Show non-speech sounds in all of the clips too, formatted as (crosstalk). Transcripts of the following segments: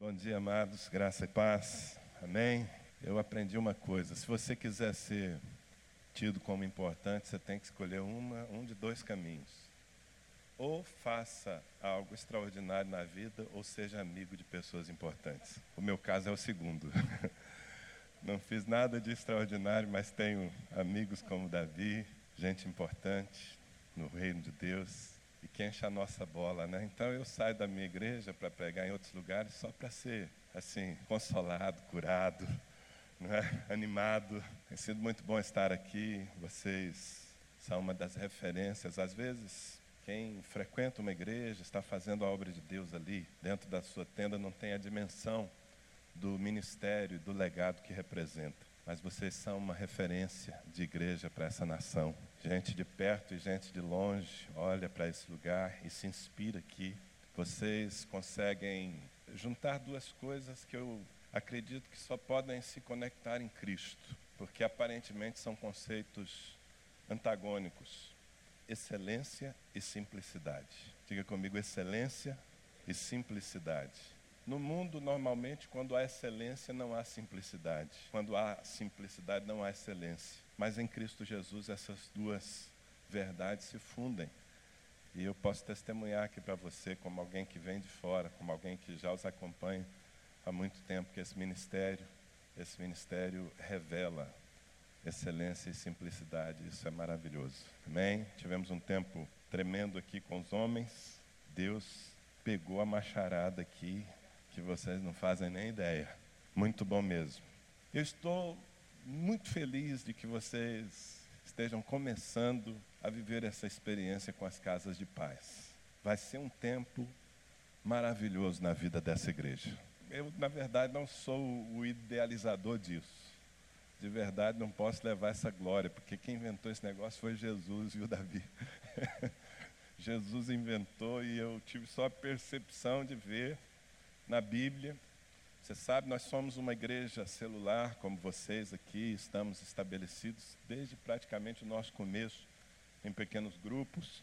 Bom dia, amados, graça e paz. Amém. Eu aprendi uma coisa: se você quiser ser tido como importante, você tem que escolher uma, um de dois caminhos. Ou faça algo extraordinário na vida, ou seja amigo de pessoas importantes. O meu caso é o segundo. (laughs) Não fiz nada de extraordinário, mas tenho amigos como Davi, gente importante no reino de Deus e que enche a nossa bola, né? Então eu saio da minha igreja para pregar em outros lugares só para ser assim consolado, curado, (laughs) né? animado. Tem sido muito bom estar aqui. Vocês são uma das referências. Às vezes quem frequenta uma igreja está fazendo a obra de Deus ali dentro da sua tenda não tem a dimensão do ministério, do legado que representa mas vocês são uma referência de igreja para essa nação. Gente de perto e gente de longe olha para esse lugar e se inspira aqui. Vocês conseguem juntar duas coisas que eu acredito que só podem se conectar em Cristo, porque aparentemente são conceitos antagônicos: excelência e simplicidade. Diga comigo, excelência e simplicidade. No mundo, normalmente, quando há excelência, não há simplicidade. Quando há simplicidade, não há excelência. Mas em Cristo Jesus, essas duas verdades se fundem. E eu posso testemunhar aqui para você, como alguém que vem de fora, como alguém que já os acompanha há muito tempo, que esse ministério, esse ministério revela excelência e simplicidade. Isso é maravilhoso. Amém? Tivemos um tempo tremendo aqui com os homens. Deus pegou a macharada aqui que vocês não fazem nem ideia. Muito bom mesmo. Eu estou muito feliz de que vocês estejam começando a viver essa experiência com as casas de paz. Vai ser um tempo maravilhoso na vida dessa igreja. Eu, na verdade, não sou o idealizador disso. De verdade, não posso levar essa glória, porque quem inventou esse negócio foi Jesus e o Davi. (laughs) Jesus inventou e eu tive só a percepção de ver na Bíblia. Você sabe, nós somos uma igreja celular, como vocês aqui, estamos estabelecidos desde praticamente o nosso começo, em pequenos grupos.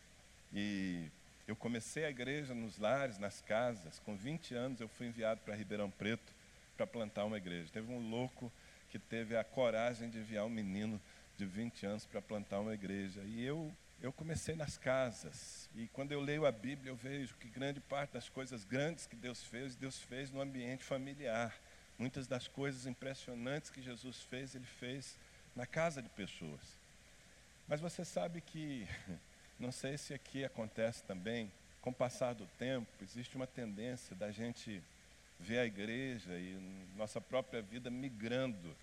E eu comecei a igreja nos lares, nas casas. Com 20 anos eu fui enviado para Ribeirão Preto para plantar uma igreja. Teve um louco que teve a coragem de enviar um menino de 20 anos para plantar uma igreja. E eu eu comecei nas casas. E quando eu leio a Bíblia, eu vejo que grande parte das coisas grandes que Deus fez, Deus fez no ambiente familiar. Muitas das coisas impressionantes que Jesus fez, ele fez na casa de pessoas. Mas você sabe que, (laughs) não sei se aqui acontece também, com o passar do tempo, existe uma tendência da gente ver a igreja e nossa própria vida migrando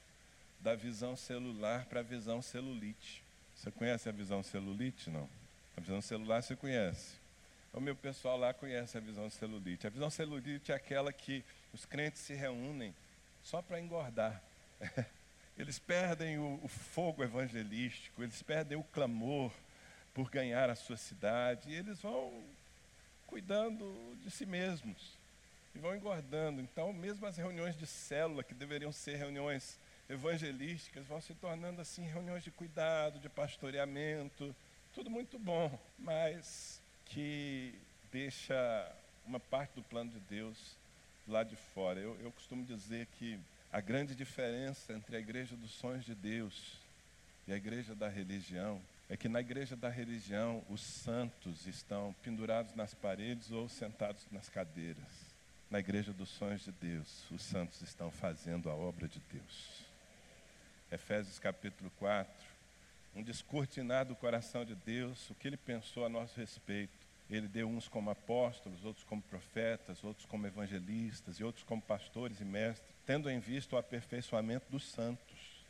da visão celular para a visão celulite. Você conhece a visão celulite? Não. A visão celular você conhece. O meu pessoal lá conhece a visão celulite. A visão celulite é aquela que os crentes se reúnem só para engordar. (laughs) Eles perdem o, o, fogo evangelístico, eles perdem o clamor por ganhar a sua cidade, e eles vão cuidando de si mesmos e vão engordando. Então, mesmo as reuniões de célula, que deveriam ser reuniões evangelísticas vão se tornando assim reuniões de cuidado, de pastoreamento, tudo muito bom, mas que deixa uma parte do plano de Deus lá de fora. Eu, eu costumo dizer que a grande diferença entre a igreja dos sonhos de Deus e a igreja da religião é que na igreja da religião os santos estão pendurados nas paredes ou sentados nas cadeiras. Na igreja dos sonhos de Deus, os santos estão fazendo a obra de Deus. Efésios capítulo 4, um descortinar do coração de Deus, o que ele pensou a nosso respeito. Ele deu uns como apóstolos, outros como profetas, outros como evangelistas e outros como pastores e mestres, tendo em vista o aperfeiçoamento dos santos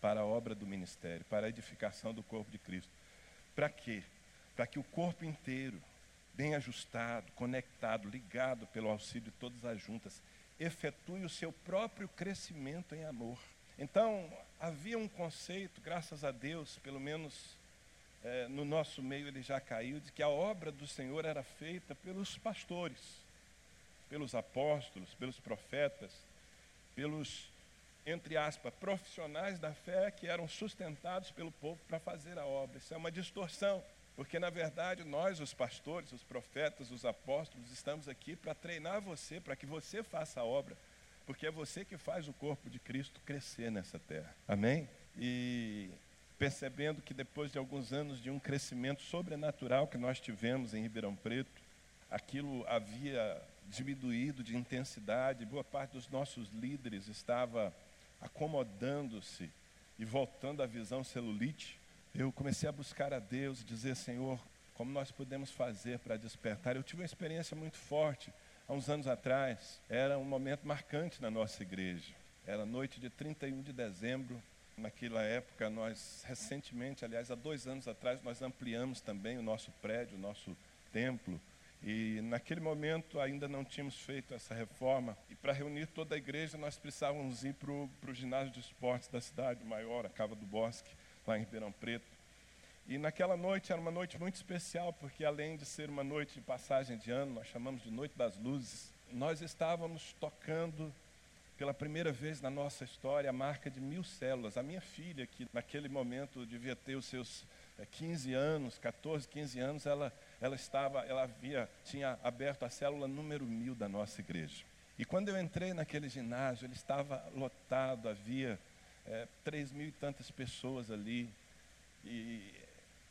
para a obra do ministério, para a edificação do corpo de Cristo. Para quê? Para que o corpo inteiro, bem ajustado, conectado, ligado pelo auxílio de todas as juntas, efetue o seu próprio crescimento em amor então, havia um conceito, graças a Deus, pelo menos é, no nosso meio ele já caiu, de que a obra do Senhor era feita pelos pastores, pelos apóstolos, pelos profetas, pelos, entre aspas, profissionais da fé que eram sustentados pelo povo para fazer a obra. Isso é uma distorção. Porque, na verdade, nós, os pastores, os profetas, os apóstolos, estamos aqui para treinar você, para que você faça a obra. Porque é você que faz o corpo de Cristo crescer nessa terra. Amém? E percebendo que depois de alguns anos de um crescimento sobrenatural que nós tivemos em Ribeirão Preto, aquilo havia diminuído de intensidade, boa parte dos nossos líderes estava acomodando-se e voltando à visão celulite, eu comecei a buscar a Deus e dizer, Senhor, como nós podemos fazer para despertar? Eu tive uma experiência muito forte há uns anos atrás, era um momento marcante na nossa igreja. Era noite de 31 de dezembro. Naquela época, nós recentemente, aliás, há dois anos atrás, nós ampliamos também o nosso prédio, o nosso templo. E naquele momento ainda não tínhamos feito essa reforma. E para reunir toda a igreja, nós precisávamos ir para o ginásio de esportes da cidade maior, a Cava do Bosque, lá em Ribeirão Preto. E naquela noite era uma noite muito especial, porque além de ser uma noite de passagem de ano, nós chamamos de Noite das Luzes, nós estávamos tocando pela primeira vez na nossa história a marca de mil células. A minha filha, que naquele momento devia ter os seus 15 eh, anos, 14, 15 anos, ela ela estava, ela havia, tinha aberto a célula número mil da nossa igreja. E quando eu entrei naquele ginásio, ele estava lotado, havia é, três mil e tantas pessoas ali. E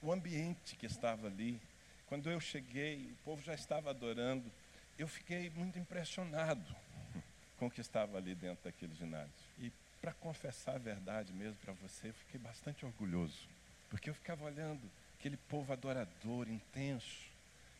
o ambiente que estava ali, quando eu cheguei, o povo já estava adorando, eu fiquei muito impressionado (laughs) com o que estava ali dentro daquele ginásio. E para confessar a verdade mesmo para você, eu fiquei bastante orgulhoso, porque eu ficava olhando aquele povo adorador, intenso,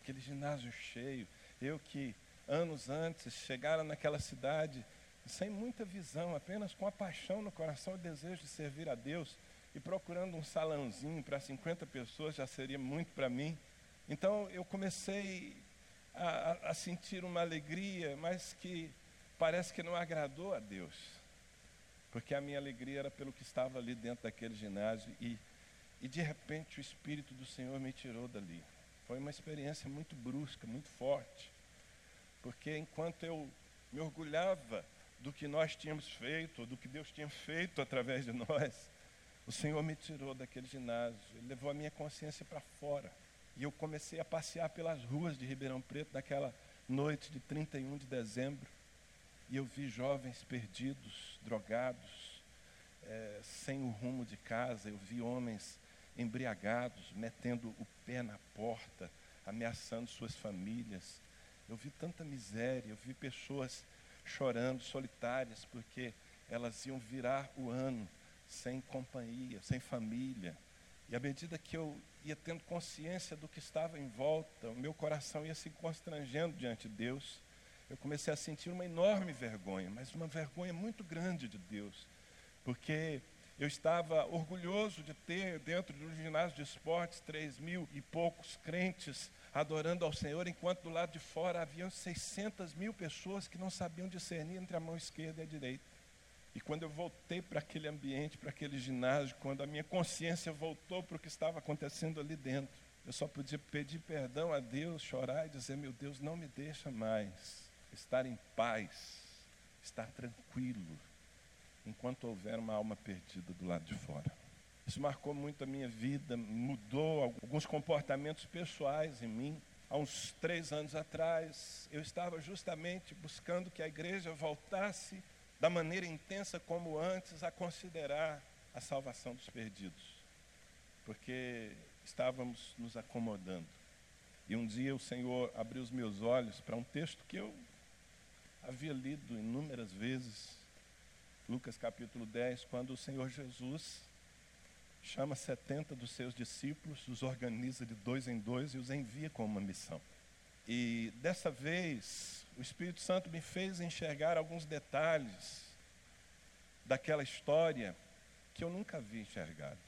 aquele ginásio cheio. Eu que anos antes chegara naquela cidade sem muita visão, apenas com a paixão no coração e desejo de servir a Deus e procurando um salãozinho para 50 pessoas já seria muito para mim. Então eu comecei a, a, sentir uma alegria, mas que parece que não agradou a Deus, porque a minha alegria era pelo que estava ali dentro daquele ginásio e e de repente o Espírito do Senhor me tirou dali. Foi uma experiência muito brusca, muito forte. Porque enquanto eu me orgulhava do que nós tínhamos feito, do que Deus tinha feito através de nós, o Senhor me tirou daquele ginásio, Ele levou a minha consciência para fora. E eu comecei a passear pelas ruas de Ribeirão Preto naquela noite de 31 de dezembro. E eu vi jovens perdidos, drogados, é, sem o rumo de casa. Eu vi homens embriagados, metendo o pé na porta, ameaçando suas famílias. Eu vi tanta miséria, eu vi pessoas chorando, solitárias, porque elas iam virar o ano sem companhia, sem família. E à medida que eu ia tendo consciência do que estava em volta, o meu coração ia se constrangendo diante de Deus. Eu comecei a sentir uma enorme vergonha, mas uma vergonha muito grande de Deus, porque eu estava orgulhoso de ter dentro de um ginásio de esportes três mil e poucos crentes adorando ao Senhor, enquanto do lado de fora haviam 600 mil pessoas que não sabiam discernir entre a mão esquerda e a direita. E quando eu voltei para aquele ambiente, para aquele ginásio, quando a minha consciência voltou para o que estava acontecendo ali dentro, eu só podia pedir perdão a Deus, chorar e dizer: Meu Deus, não me deixa mais estar em paz, estar tranquilo, enquanto houver uma alma perdida do lado de fora. Isso marcou muito a minha vida, mudou alguns comportamentos pessoais em mim. Há uns três anos atrás, eu estava justamente buscando que a igreja voltasse da maneira intensa como antes a considerar a salvação dos perdidos, porque estávamos nos acomodando. E um dia o Senhor abriu os meus olhos para um texto que eu havia lido inúmeras vezes, Lucas capítulo 10, quando o Senhor Jesus chama 70 dos seus discípulos, os organiza de dois em dois e os envia com uma missão. E dessa vez, o Espírito Santo me fez enxergar alguns detalhes daquela história que eu nunca havia enxergado.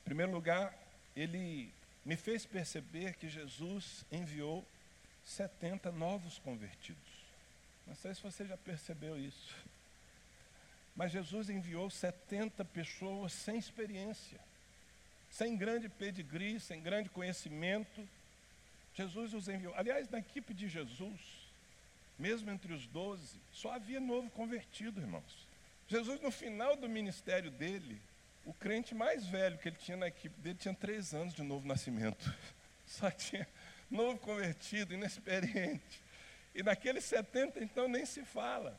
Em primeiro lugar, ele me fez perceber que Jesus enviou 70 novos convertidos. Não sei se você já percebeu isso. Mas Jesus enviou 70 pessoas sem experiência, sem grande pedigree, sem grande conhecimento. Jesus os enviou. Aliás, na equipe de Jesus, mesmo entre os doze, só havia novo convertido, irmãos. Jesus, no final do ministério dele, o crente mais velho que ele tinha na equipe dele tinha três anos de novo nascimento. (laughs) Só tinha novo convertido, inexperiente. E naqueles 70, então, nem se fala.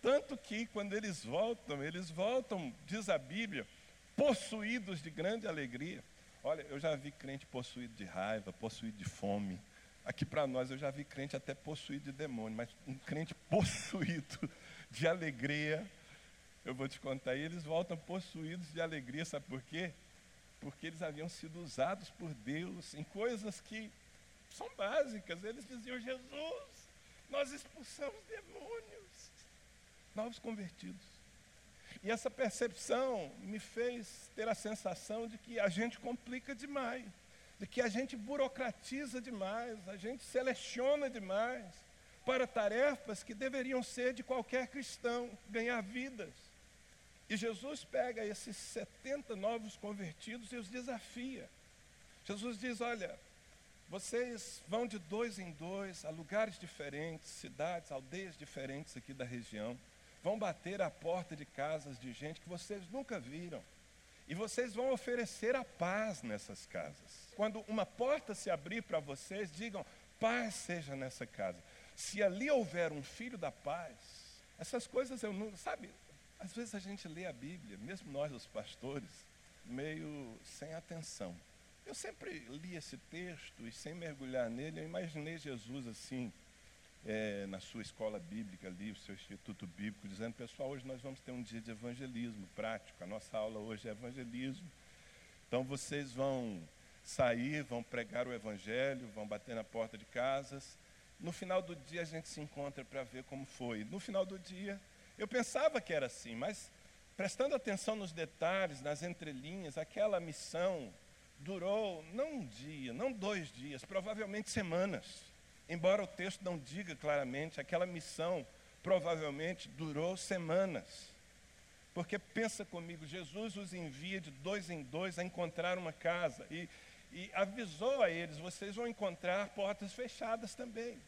Tanto que, quando eles voltam, eles voltam, diz a Bíblia, possuídos de grande alegria. Olha, eu já vi crente possuído de raiva, possuído de fome. Aqui para nós eu já vi crente até possuído de demônio, mas um crente (laughs) possuído de alegria, eu vou te contar, e eles voltam possuídos de alegria, sabe por quê? Porque eles haviam sido usados por Deus em coisas que são básicas. Eles diziam: Jesus, nós expulsamos demônios, novos convertidos. E essa percepção me fez ter a sensação de que a gente complica demais, de que a gente burocratiza demais, a gente seleciona demais para tarefas que deveriam ser de qualquer cristão, ganhar vidas. E Jesus pega esses 70 novos convertidos e os desafia. Jesus diz: Olha, vocês vão de dois em dois a lugares diferentes, cidades, aldeias diferentes aqui da região vão bater à porta de casas de gente que vocês nunca viram. E vocês vão oferecer a paz nessas casas. Quando uma porta se abrir para vocês, digam: paz seja nessa casa. Se ali houver um filho da paz, essas coisas eu não. Sabe, às vezes a gente lê a Bíblia, mesmo nós, os pastores, meio sem atenção. Eu sempre li esse texto e, sem mergulhar nele, eu imaginei Jesus assim, é, na sua escola bíblica ali, o seu instituto bíblico, dizendo, pessoal, hoje nós vamos ter um dia de evangelismo prático, a nossa aula hoje é evangelismo. Então vocês vão sair, vão pregar o evangelho, vão bater na porta de casas. No final do dia a gente se encontra para ver como foi. No final do dia, eu pensava que era assim, mas prestando atenção nos detalhes, nas entrelinhas, aquela missão durou não um dia, não dois dias, provavelmente semanas. Embora o texto não diga claramente, aquela missão provavelmente durou semanas. Porque pensa comigo, Jesus os envia de dois em dois a encontrar uma casa e, e avisou a eles: vocês vão encontrar portas fechadas também.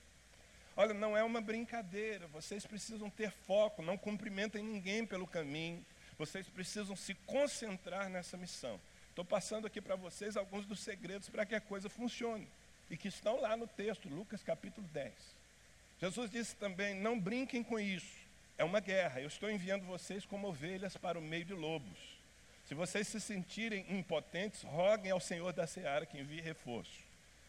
Olha, não é uma brincadeira, vocês precisam ter foco, não cumprimentem ninguém pelo caminho, vocês precisam se concentrar nessa missão. Estou passando aqui para vocês alguns dos segredos para que a coisa funcione e que estão lá no texto, Lucas capítulo 10. Jesus disse também: Não brinquem com isso, é uma guerra. Eu estou enviando vocês como ovelhas para o meio de lobos. Se vocês se sentirem impotentes, roguem ao Senhor da seara que envie reforço.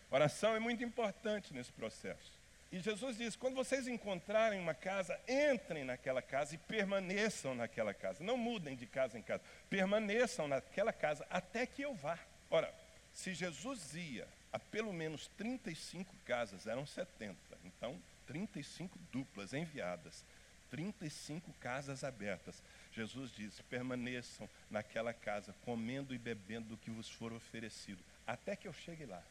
Oração é muito importante nesse processo. E Jesus diz: quando vocês encontrarem uma casa, entrem naquela casa e permaneçam naquela casa. Não mudem de casa em casa, permaneçam naquela casa até que eu vá. Ora, se Jesus ia a pelo menos 35 casas, eram 70. Então, 35 duplas enviadas, 35 casas abertas. Jesus disse: permaneçam naquela casa, comendo e bebendo do que vos for oferecido, até que eu chegue lá.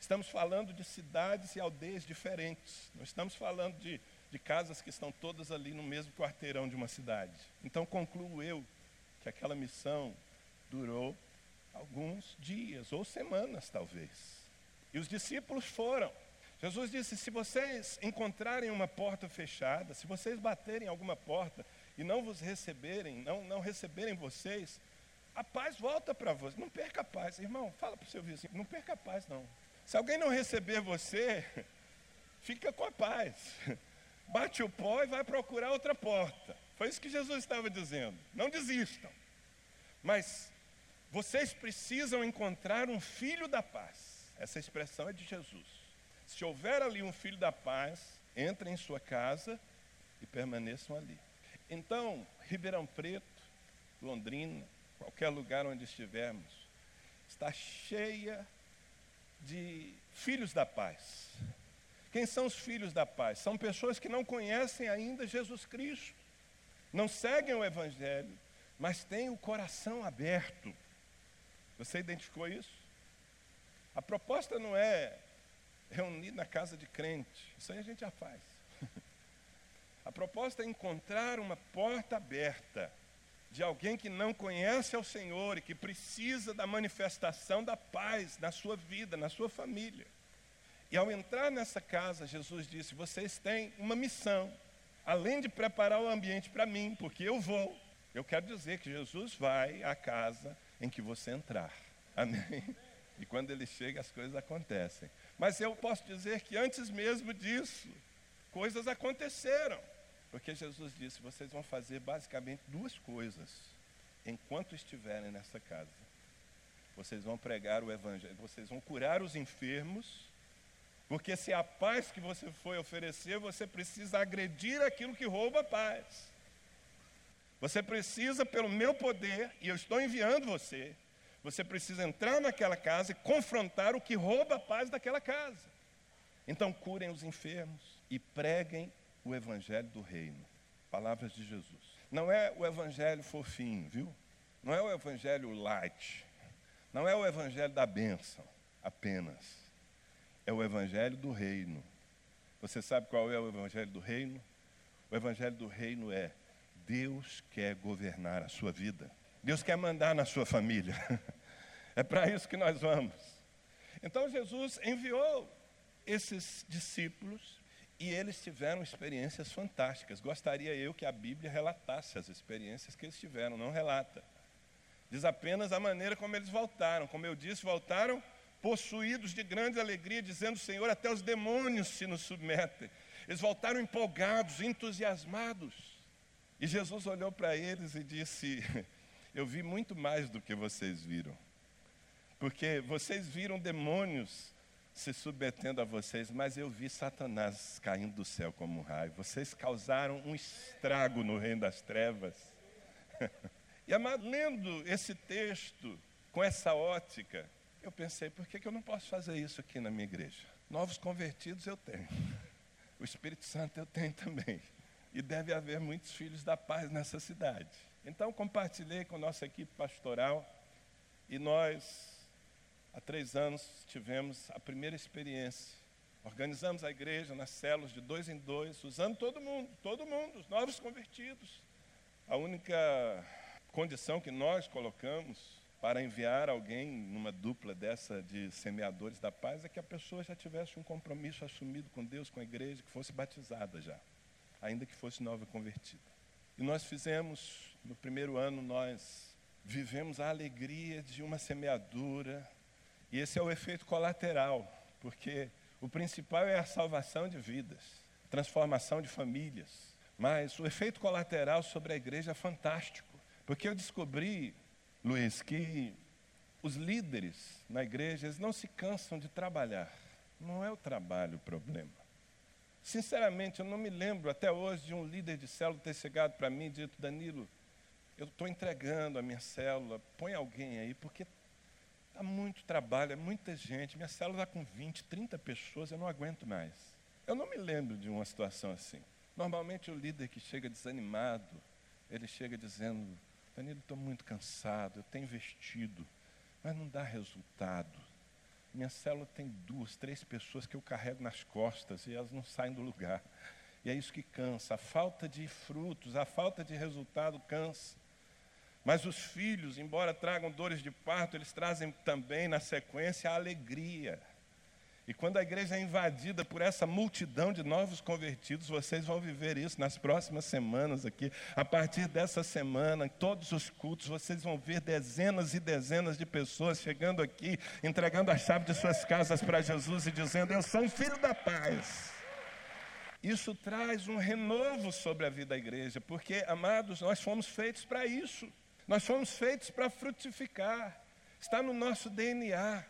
Estamos falando de cidades e aldeias diferentes, não estamos falando de, de casas que estão todas ali no mesmo quarteirão de uma cidade. Então, concluo eu que aquela missão durou alguns dias ou semanas, talvez. E os discípulos foram. Jesus disse: se vocês encontrarem uma porta fechada, se vocês baterem alguma porta e não vos receberem, não, não receberem vocês, a paz volta para vocês. Não perca a paz. Irmão, fala para o seu vizinho, não perca a paz não. Se alguém não receber você, (laughs) fica com a paz. (laughs) Bate o pó e vai procurar outra porta. Foi isso que Jesus estava dizendo. Não desistam. Mas vocês precisam encontrar um filho da paz. Essa expressão é de Jesus. Se houver ali um filho da paz, entrem em sua casa e permaneçam ali. Então, Ribeirão Preto, Londrina, qualquer lugar onde estivermos, está cheia de filhos da paz. Quem são os filhos da paz? São pessoas que não conhecem ainda Jesus Cristo, não seguem o Evangelho, mas têm o coração aberto. Você identificou isso? A proposta não é reunir na casa de crente, isso aí a gente já faz. (laughs) A proposta é encontrar uma porta aberta de alguém que não conhece ao Senhor e que precisa da manifestação da paz na sua vida, na sua família. E ao entrar nessa casa, Jesus disse: vocês têm uma missão, além de preparar o ambiente para mim, porque eu vou, Eu quero dizer que Jesus vai à casa em que você entrar. Amém? E quando ele chega, as coisas acontecem. Mas eu posso dizer que antes mesmo disso, coisas aconteceram. Porque Jesus disse: vocês vão fazer basicamente duas coisas enquanto estiverem nessa casa. Vocês vão pregar o Evangelho, vocês vão curar os enfermos, porque se a paz que você foi oferecer, você precisa agredir aquilo que rouba a paz. Você precisa, pelo meu poder, e eu estou enviando você, você precisa entrar naquela casa e confrontar o que rouba a paz daquela casa. Então, curem os enfermos e preguem o evangelho do reino. Palavras de Jesus. Não é o evangelho fofinho, viu? Não é o evangelho light. Não é o evangelho da bênção apenas. É o evangelho do reino. Você sabe qual é o evangelho do reino? O evangelho do reino é Deus quer governar a sua vida. Deus quer mandar na sua família. (laughs) É para isso que nós vamos. Então Jesus enviou esses discípulos e eles tiveram experiências fantásticas. Gostaria eu que a Bíblia relatasse as experiências que eles tiveram, não relata. Diz apenas a maneira como eles voltaram. Como eu disse, voltaram possuídos de grande alegria, dizendo: Senhor, até os demônios se nos submetem. Eles voltaram empolgados, entusiasmados. E Jesus olhou para eles e disse: (laughs) Eu vi muito mais do que vocês viram. Porque vocês viram demônios se submetendo a vocês, mas eu vi Satanás caindo do céu como um raio. Vocês causaram um estrago no reino das trevas. (laughs) e lendo esse texto com essa ótica, eu pensei, por que, que eu não posso fazer isso aqui na minha igreja? Novos convertidos eu tenho. (laughs) O Espírito Santo eu tenho também. E deve haver muitos filhos da paz nessa cidade. Então compartilhei com a nossa equipe pastoral e nós há três anos tivemos a primeira experiência. Organizamos a igreja nas células de dois em dois, usando todo mundo, todo mundo, os novos convertidos. A única condição que nós colocamos para enviar alguém numa dupla dessa de semeadores da paz é que a pessoa já tivesse um compromisso assumido com Deus, com a igreja, que fosse batizada já, ainda que fosse nova convertida. E nós fizemos, no primeiro ano, nós vivemos a alegria de uma semeadura e esse é o efeito colateral, porque o principal é a salvação de vidas, transformação de famílias. Mas o efeito colateral sobre a igreja é fantástico, porque eu descobri, Luiz, que os líderes na igreja eles não se cansam de trabalhar. Não é o trabalho o problema. Sinceramente, eu não me lembro até hoje de um líder de célula ter chegado para mim e dito: Danilo, eu estou entregando a minha célula, põe alguém aí, porque Dá muito trabalho, é muita gente. Minha célula está com 20, 30 pessoas, eu não aguento mais. Eu não me lembro de uma situação assim. Normalmente o líder que chega desanimado, ele chega dizendo, Danilo, estou muito cansado, eu tenho investido, mas não dá resultado. Minha célula tem duas, três pessoas que eu carrego nas costas e elas não saem do lugar. E é isso que cansa. A falta de frutos, a falta de resultado cansa. Mas os filhos, embora tragam dores de parto, eles trazem também na sequência a alegria. E quando a igreja é invadida por essa multidão de novos convertidos, vocês vão viver isso nas próximas semanas aqui. A partir dessa semana, em todos os cultos, vocês vão ver dezenas e dezenas de pessoas chegando aqui, entregando a chave de suas casas para Jesus e dizendo: Eu sou um filho da paz. Isso traz um renovo sobre a vida da igreja, porque, amados, nós fomos feitos para isso. Nós fomos feitos para frutificar, está no nosso DNA.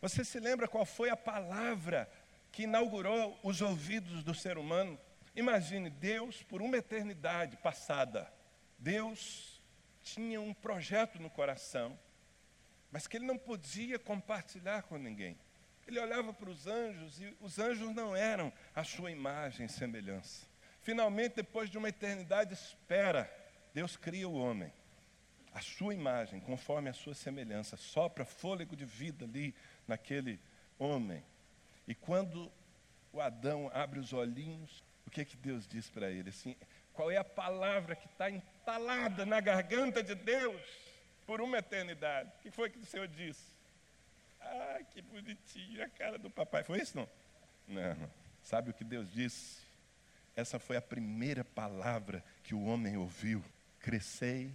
Você se lembra qual foi a palavra que inaugurou os ouvidos do ser humano? Imagine Deus por uma eternidade passada. Deus tinha um projeto no coração, mas que ele não podia compartilhar com ninguém. Ele olhava para os anjos e os anjos não eram a sua imagem e semelhança. Finalmente, depois de uma eternidade, espera, Deus cria o homem a sua imagem, conforme a sua semelhança, sopra fôlego de vida ali naquele homem. E quando o Adão abre os olhinhos, o que é que Deus diz para ele? Assim, qual é a palavra que está entalada na garganta de Deus por uma eternidade? O que foi que o Senhor disse? Ah, que bonitinho a cara do papai. Foi isso não? Não. Sabe o que Deus disse? Essa foi a primeira palavra que o homem ouviu crescei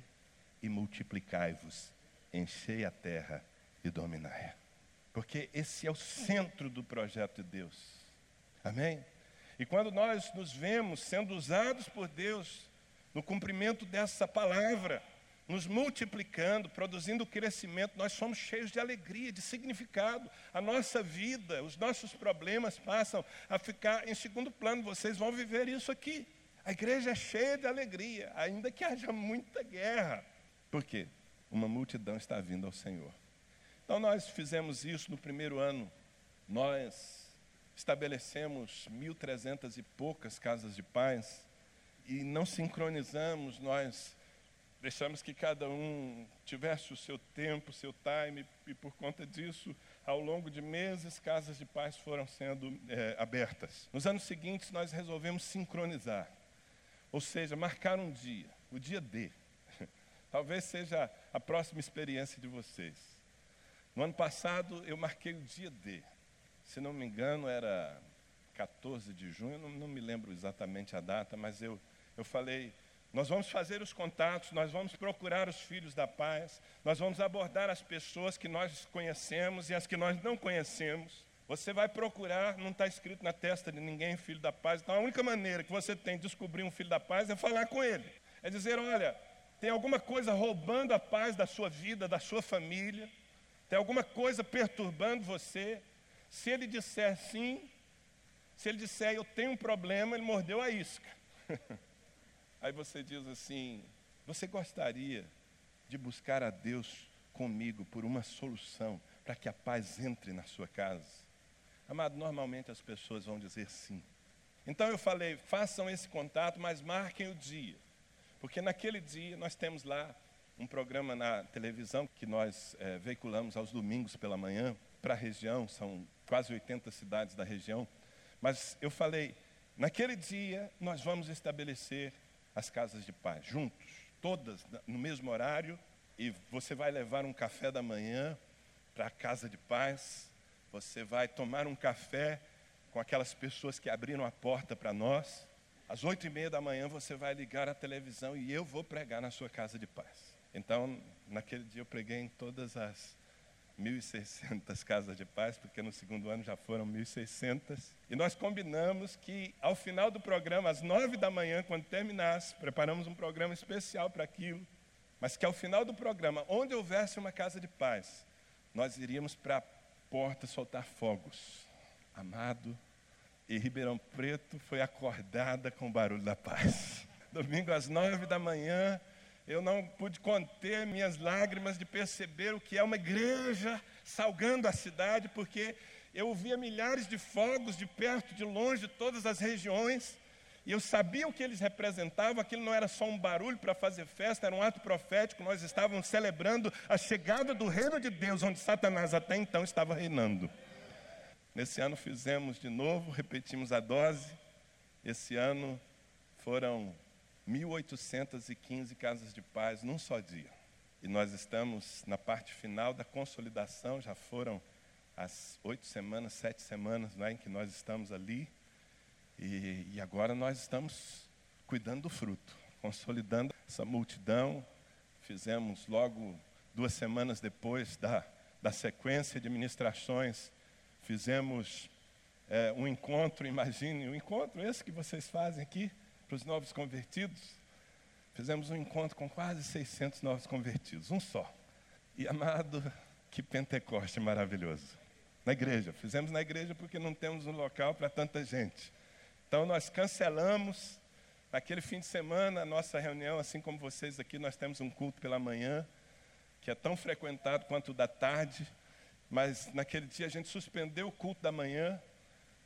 e multiplicai-vos, enchei a terra e dominai. Porque esse é o centro do projeto de Deus. Amém? E quando nós nos vemos sendo usados por Deus no cumprimento dessa palavra, nos multiplicando, produzindo crescimento, nós somos cheios de alegria, de significado. A nossa vida, os nossos problemas passam a ficar em segundo plano. Vocês vão viver isso aqui. A igreja é cheia de alegria, ainda que haja muita guerra. Por quê? Uma multidão está vindo ao Senhor. Então nós fizemos isso no primeiro ano. Nós estabelecemos 1.300 e poucas casas de paz e não sincronizamos, nós deixamos que cada um tivesse o seu tempo, o seu time, e por conta disso, ao longo de meses, casas de paz foram sendo é, abertas. Nos anos seguintes, nós resolvemos sincronizar, ou seja, marcar um dia, o dia D. Talvez seja a próxima experiência de vocês. No ano passado, eu marquei o dia D. Se não me engano, era 14 de junho, não, não me lembro exatamente a data, mas eu, eu falei: nós vamos fazer os contatos, nós vamos procurar os filhos da paz, nós vamos abordar as pessoas que nós conhecemos e as que nós não conhecemos. Você vai procurar, não está escrito na testa de ninguém filho da paz. Então a única maneira que você tem de descobrir um filho da paz é falar com ele. É dizer: olha, tem alguma coisa roubando a paz da sua vida, da sua família, tem alguma coisa perturbando você. Se ele disser sim, se ele disser eu tenho um problema, ele mordeu a isca. (laughs) Aí você diz assim: você gostaria de buscar a Deus comigo por uma solução para que a paz entre na sua casa? Amado, normalmente as pessoas vão dizer sim. Então eu falei: façam esse contato, mas marquem o dia. Porque naquele dia nós temos lá um programa na televisão que nós é, veiculamos aos domingos pela manhã para a região, são quase 80 cidades da região. Mas eu falei, naquele dia nós vamos estabelecer as casas de paz, juntos, todas no mesmo horário, e você vai levar um café da manhã para a casa de paz, você vai tomar um café com aquelas pessoas que abriram a porta para nós, às oito e meia da manhã você vai ligar a televisão e eu vou pregar na sua casa de paz. Então, naquele dia eu preguei em todas as 1.600 (laughs) casas de paz, porque no segundo ano já foram 1.600. E nós combinamos que ao final do programa, às nove da manhã, quando terminasse, preparamos um programa especial para aquilo, mas que ao final do programa, onde houvesse uma casa de paz, nós iríamos para a porta soltar fogos. Amado, e Ribeirão Preto foi acordada com o barulho da paz. (laughs) Domingo às nove da manhã, eu não pude conter minhas lágrimas de perceber o que é uma igreja salgando a cidade, porque eu via milhares de fogos de perto, de longe, de todas as regiões, e eu sabia o que eles representavam, aquilo não era só um barulho para fazer festa, era um ato profético, nós estávamos celebrando a chegada do reino de Deus, onde Satanás até então estava reinando. Nesse ano fizemos de novo, repetimos a dose. Esse ano foram 1.815 casas de paz num só dia. E nós estamos na parte final da consolidação, já foram as oito semanas, sete semanas né, em que nós estamos ali. E, e agora nós estamos cuidando do fruto, consolidando essa multidão. Fizemos logo duas semanas depois da, da sequência de ministrações fizemos é, um encontro, (laughs) imagine, um encontro esse que vocês fazem aqui para os novos convertidos. Fizemos um encontro com quase 600 novos convertidos, um só. E amado, que Pentecoste maravilhoso. Na igreja, fizemos na igreja porque não temos um local para tanta gente. Então nós cancelamos naquele fim de semana a nossa reunião, assim como vocês aqui, nós temos um culto pela manhã, que é tão frequentado quanto o da tarde mas naquele dia a gente suspendeu o culto da manhã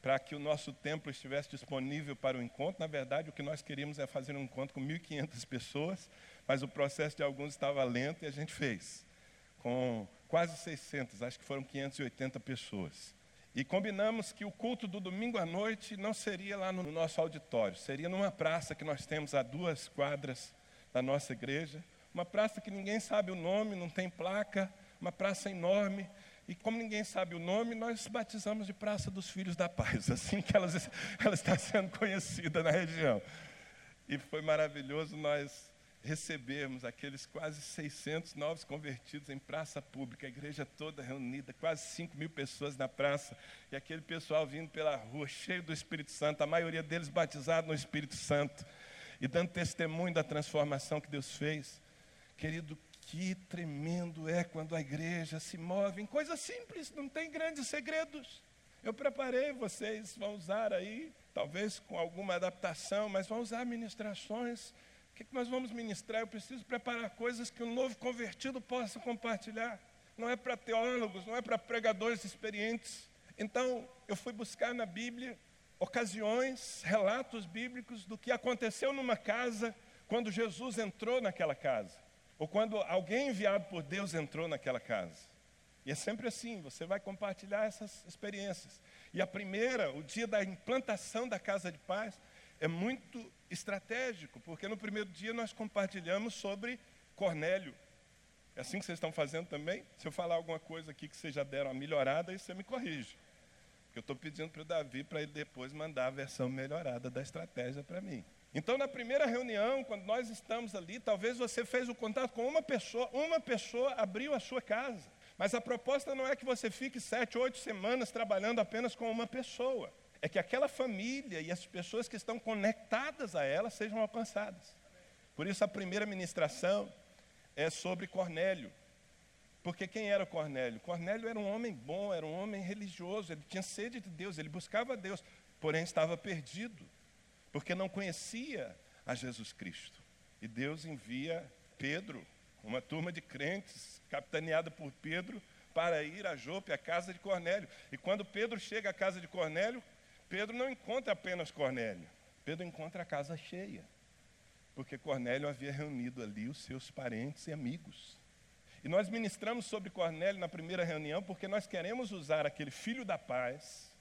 para que o nosso templo estivesse disponível para o encontro. Na verdade, o que nós queríamos é fazer um encontro com 1.500 pessoas, mas o processo de alguns estava lento e a gente fez, com quase 600, acho que foram 580 pessoas. E combinamos que o culto do domingo à noite não seria lá no nosso auditório, seria numa praça que nós temos a duas quadras da nossa igreja, uma praça que ninguém sabe o nome, não tem placa, uma praça enorme, e como ninguém sabe o nome, nós batizamos de Praça dos Filhos da Paz, (laughs) assim que ela, ela está sendo conhecida na região. E foi maravilhoso, nós recebermos aqueles quase 600 novos convertidos em praça pública, a igreja toda reunida, quase 5 mil pessoas na praça, e aquele pessoal vindo pela rua, cheio do Espírito Santo, a maioria deles batizado no Espírito Santo, e dando testemunho da transformação que Deus fez. Querido, que tremendo é quando a igreja se move em coisas simples, não tem grandes segredos. Eu preparei, vocês vão usar aí, talvez com alguma adaptação, mas vão usar ministrações que, que nós vamos ministrar? Eu preciso preparar coisas que o novo convertido possa compartilhar. Não é para teólogos, não é para pregadores experientes. Então, eu fui buscar na Bíblia ocasiões, relatos bíblicos do que aconteceu numa casa quando Jesus entrou naquela casa, ou quando alguém enviado por Deus entrou naquela casa. E é sempre assim, você vai compartilhar essas experiências. E a primeira, o dia da implantação da casa de paz, é muito estratégico, porque no primeiro dia nós compartilhamos sobre Cornélio. É assim que vocês estão fazendo também? Se eu falar alguma coisa aqui que vocês já deram uma melhorada, aí você me corrige. Porque eu estou pedindo para o Davi para ele depois mandar a versão melhorada da estratégia para mim. Então, na primeira reunião, quando nós estamos ali, talvez você fez o contato com uma pessoa, uma pessoa abriu a sua casa. Mas a proposta não é que você fique sete, oito semanas trabalhando apenas com uma pessoa é que aquela família e as pessoas que estão conectadas a ela sejam alcançadas. Por isso a primeira ministração é sobre Cornélio. Porque quem era Cornélio? Cornélio era um homem bom, era um homem religioso, ele tinha sede de Deus, ele buscava Deus, porém estava perdido, porque não conhecia a Jesus Cristo. E Deus envia Pedro, uma turma de crentes, capitaneada por Pedro, para ir a Jope, a casa de Cornélio. E quando Pedro chega à casa de Cornélio, Pedro não encontra apenas Cornélio, Pedro encontra a casa cheia, porque Cornélio havia reunido ali os seus parentes e amigos. E nós ministramos sobre Cornélio na primeira reunião porque nós queremos usar aquele filho da paz,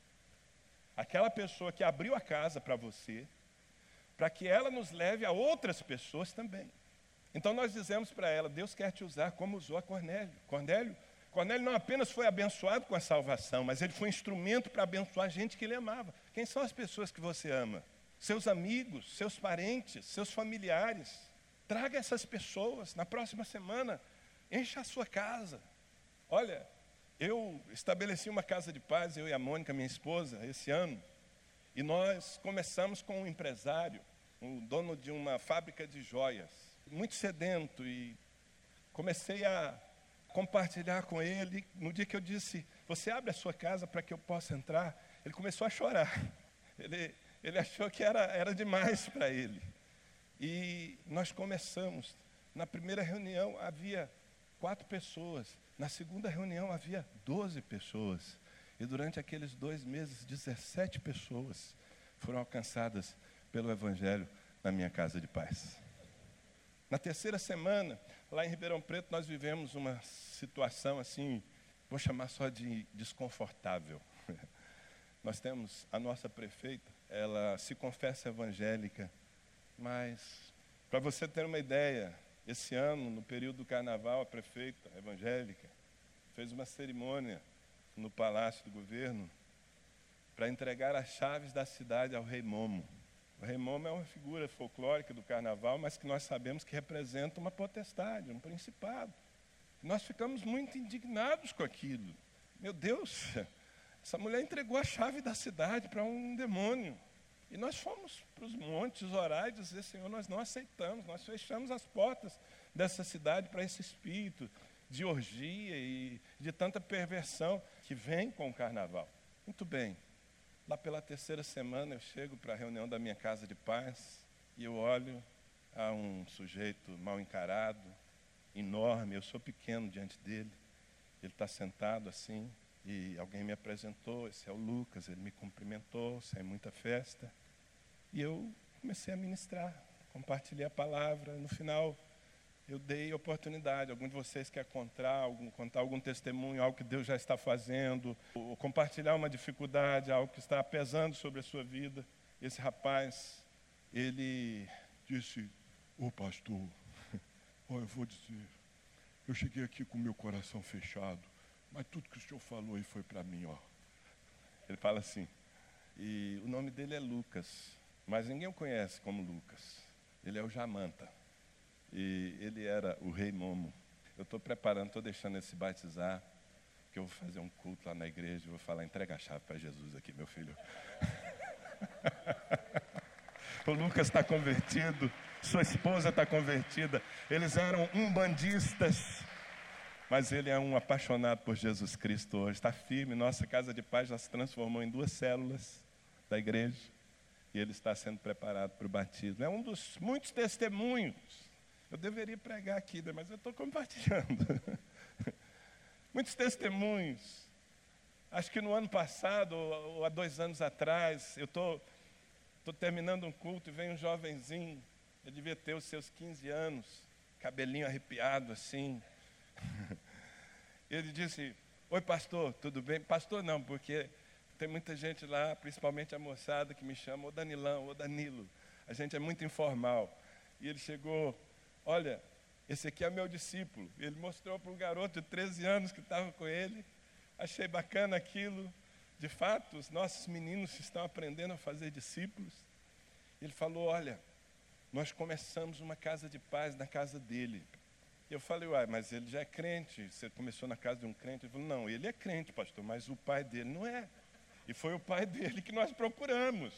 aquela pessoa que abriu a casa para você, para que ela nos leve a outras pessoas também. Então nós dizemos para ela: Deus quer te usar como usou a Cornélio. Cornélio Cornélio não apenas foi abençoado com a salvação, mas ele foi instrumento para abençoar a gente que ele amava. Quem são as pessoas que você ama? Seus amigos, seus parentes, seus familiares. Traga essas pessoas na próxima semana, encha a sua casa. Olha, eu estabeleci uma casa de paz, eu e a Mônica, minha esposa, esse ano, e nós começamos com um empresário, um dono de uma fábrica de joias, muito sedento, e comecei a compartilhar com ele. No dia que eu disse, você abre a sua casa para que eu possa entrar, ele começou a chorar. (laughs) Ele, ele achou que era, era demais (laughs) para ele. E nós começamos. Na primeira reunião havia quatro pessoas. Na segunda reunião havia doze pessoas. E durante aqueles dois meses, 17 pessoas foram alcançadas pelo Evangelho na minha casa de paz. Na terceira semana, lá em Ribeirão Preto, nós vivemos uma situação assim, vou chamar só de desconfortável. (laughs) Nós temos a nossa prefeita, ela se confessa evangélica, mas para você ter uma ideia, esse ano, no período do carnaval, a prefeita evangélica fez uma cerimônia no palácio do governo para entregar as chaves da cidade ao rei Momo. O rei Momo é uma figura folclórica do carnaval, mas que nós sabemos que representa uma potestade, um principado. Nós ficamos muito indignados com aquilo. Meu Deus, (laughs) essa mulher entregou a chave da cidade para um demônio. E nós fomos para os montes orar e dizer: Senhor, nós não aceitamos, nós fechamos as portas dessa cidade para esse espírito de orgia e de tanta perversão que vem com o carnaval. Muito bem, lá pela terceira semana eu chego para a reunião da minha casa de paz e eu olho a um sujeito mal encarado, enorme, eu sou pequeno diante dele. Ele está sentado assim, e alguém me apresentou, esse é o Lucas, ele me cumprimentou, sem muita festa. E eu comecei a ministrar, compartilhei a palavra. No final, eu dei oportunidade. Algum de vocês quer contar algum, contar algum testemunho, algo que Deus já está fazendo, ou compartilhar uma dificuldade, algo que está pesando sobre a sua vida. Esse rapaz, ele disse: Ô oh, pastor, (laughs) Olha, eu vou dizer, eu cheguei aqui com meu coração fechado, mas tudo que o senhor falou aí foi para mim, ó. Ele fala assim, e o nome dele é Lucas, mas ninguém o conhece como Lucas. Ele é o Jamanta. E ele era o rei Momo. Eu estou preparando, estou deixando esse batizar, que eu vou fazer um culto lá na igreja, vou falar, entrega a chave para Jesus aqui, meu filho. (laughs) o Lucas está convertido, sua esposa está convertida. Eles eram umbandistas, mas ele é um apaixonado por Jesus Cristo hoje. Está firme. Nossa casa de paz já se transformou em duas células da igreja e ele está sendo preparado para o batismo. É um dos muitos testemunhos. Eu deveria pregar aqui, né, mas eu estou compartilhando. (laughs) muitos testemunhos. Acho que no ano passado, ou há dois anos atrás, eu estou terminando um culto e vem um jovenzinho, ele devia ter os seus 15 anos, cabelinho arrepiado assim. (laughs) Ele disse: Oi, pastor, tudo bem? Pastor, não, porque tem muita gente lá, principalmente a moçada, que me chama, ô Danilão, ô Danilo. A gente é muito informal. E ele chegou: Olha, esse aqui é meu discípulo. Ele mostrou para um garoto de 13 anos que estava com ele. Achei bacana aquilo. De fato, os nossos meninos estão aprendendo a fazer discípulos. Ele falou: Olha, nós começamos uma casa de paz na casa dele. Eu falei, uai, mas ele já é crente. Você começou na casa de um crente? Ele falou, não, ele é crente, pastor, mas o pai dele não é. E foi o pai dele que nós procuramos.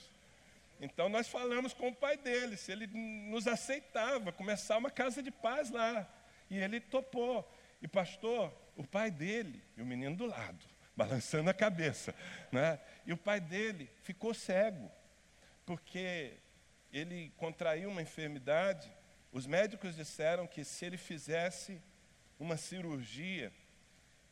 Então nós falamos com o pai dele, se ele nos aceitava, começar uma casa de paz lá. E ele topou. E pastor, o pai dele e o menino do lado balançando a cabeça. Né? E o pai dele ficou cego, porque ele contraiu uma enfermidade. Os médicos disseram que se ele fizesse uma cirurgia,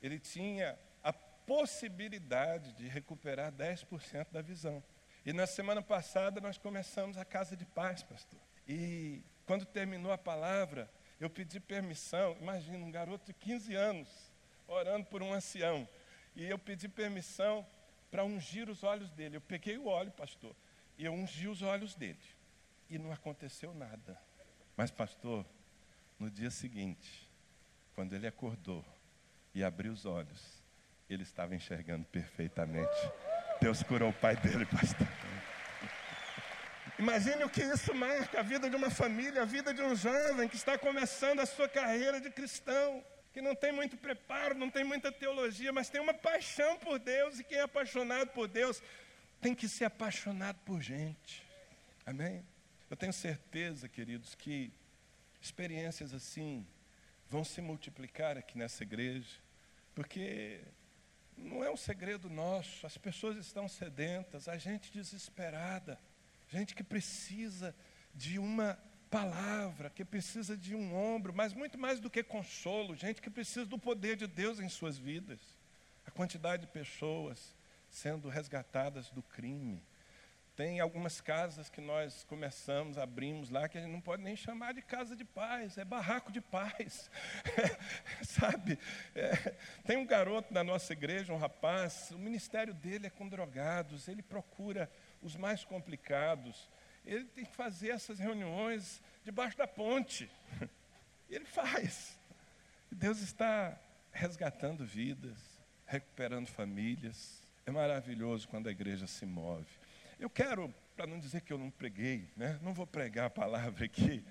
ele tinha a possibilidade de recuperar 10% da visão. E na semana passada nós começamos a casa de paz, pastor. E quando terminou a palavra, eu pedi permissão. Imagina um garoto de 15 anos orando por um ancião. E eu pedi permissão para ungir os olhos dele. Eu peguei o óleo, pastor, e eu ungi os olhos dele. E não aconteceu nada. Mas, pastor, no dia seguinte, quando ele acordou e abriu os olhos, ele estava enxergando perfeitamente. Deus curou o pai dele, (laughs) pastor. Imagine o que isso marca a vida de uma família, a vida de um jovem que está começando a sua carreira de cristão que não tem muito preparo, não tem muita teologia, mas tem uma paixão por Deus, e quem é apaixonado por Deus tem que ser apaixonado por gente. Amém? Eu tenho certeza, queridos, que experiências assim vão se multiplicar aqui nessa igreja, porque não é um segredo nosso, as pessoas estão sedentas, a gente desesperada, gente que precisa de uma palavra, que precisa de um ombro, mas muito mais do que consolo, gente que precisa do poder de Deus em suas vidas. A quantidade de pessoas sendo resgatadas do crime. Tem algumas casas que nós começamos, abrimos lá, que a gente não pode nem chamar de casa de paz, é barraco de paz. (laughs) Sabe? É, tem um garoto na nossa igreja, um rapaz, o ministério dele é com drogados, ele procura os mais complicados ele tem que fazer essas reuniões debaixo da ponte. (laughs) Ele faz. Deus está resgatando vidas, recuperando famílias. É maravilhoso quando a igreja se move. Eu quero, para não dizer que eu não preguei, né? não vou pregar a palavra aqui,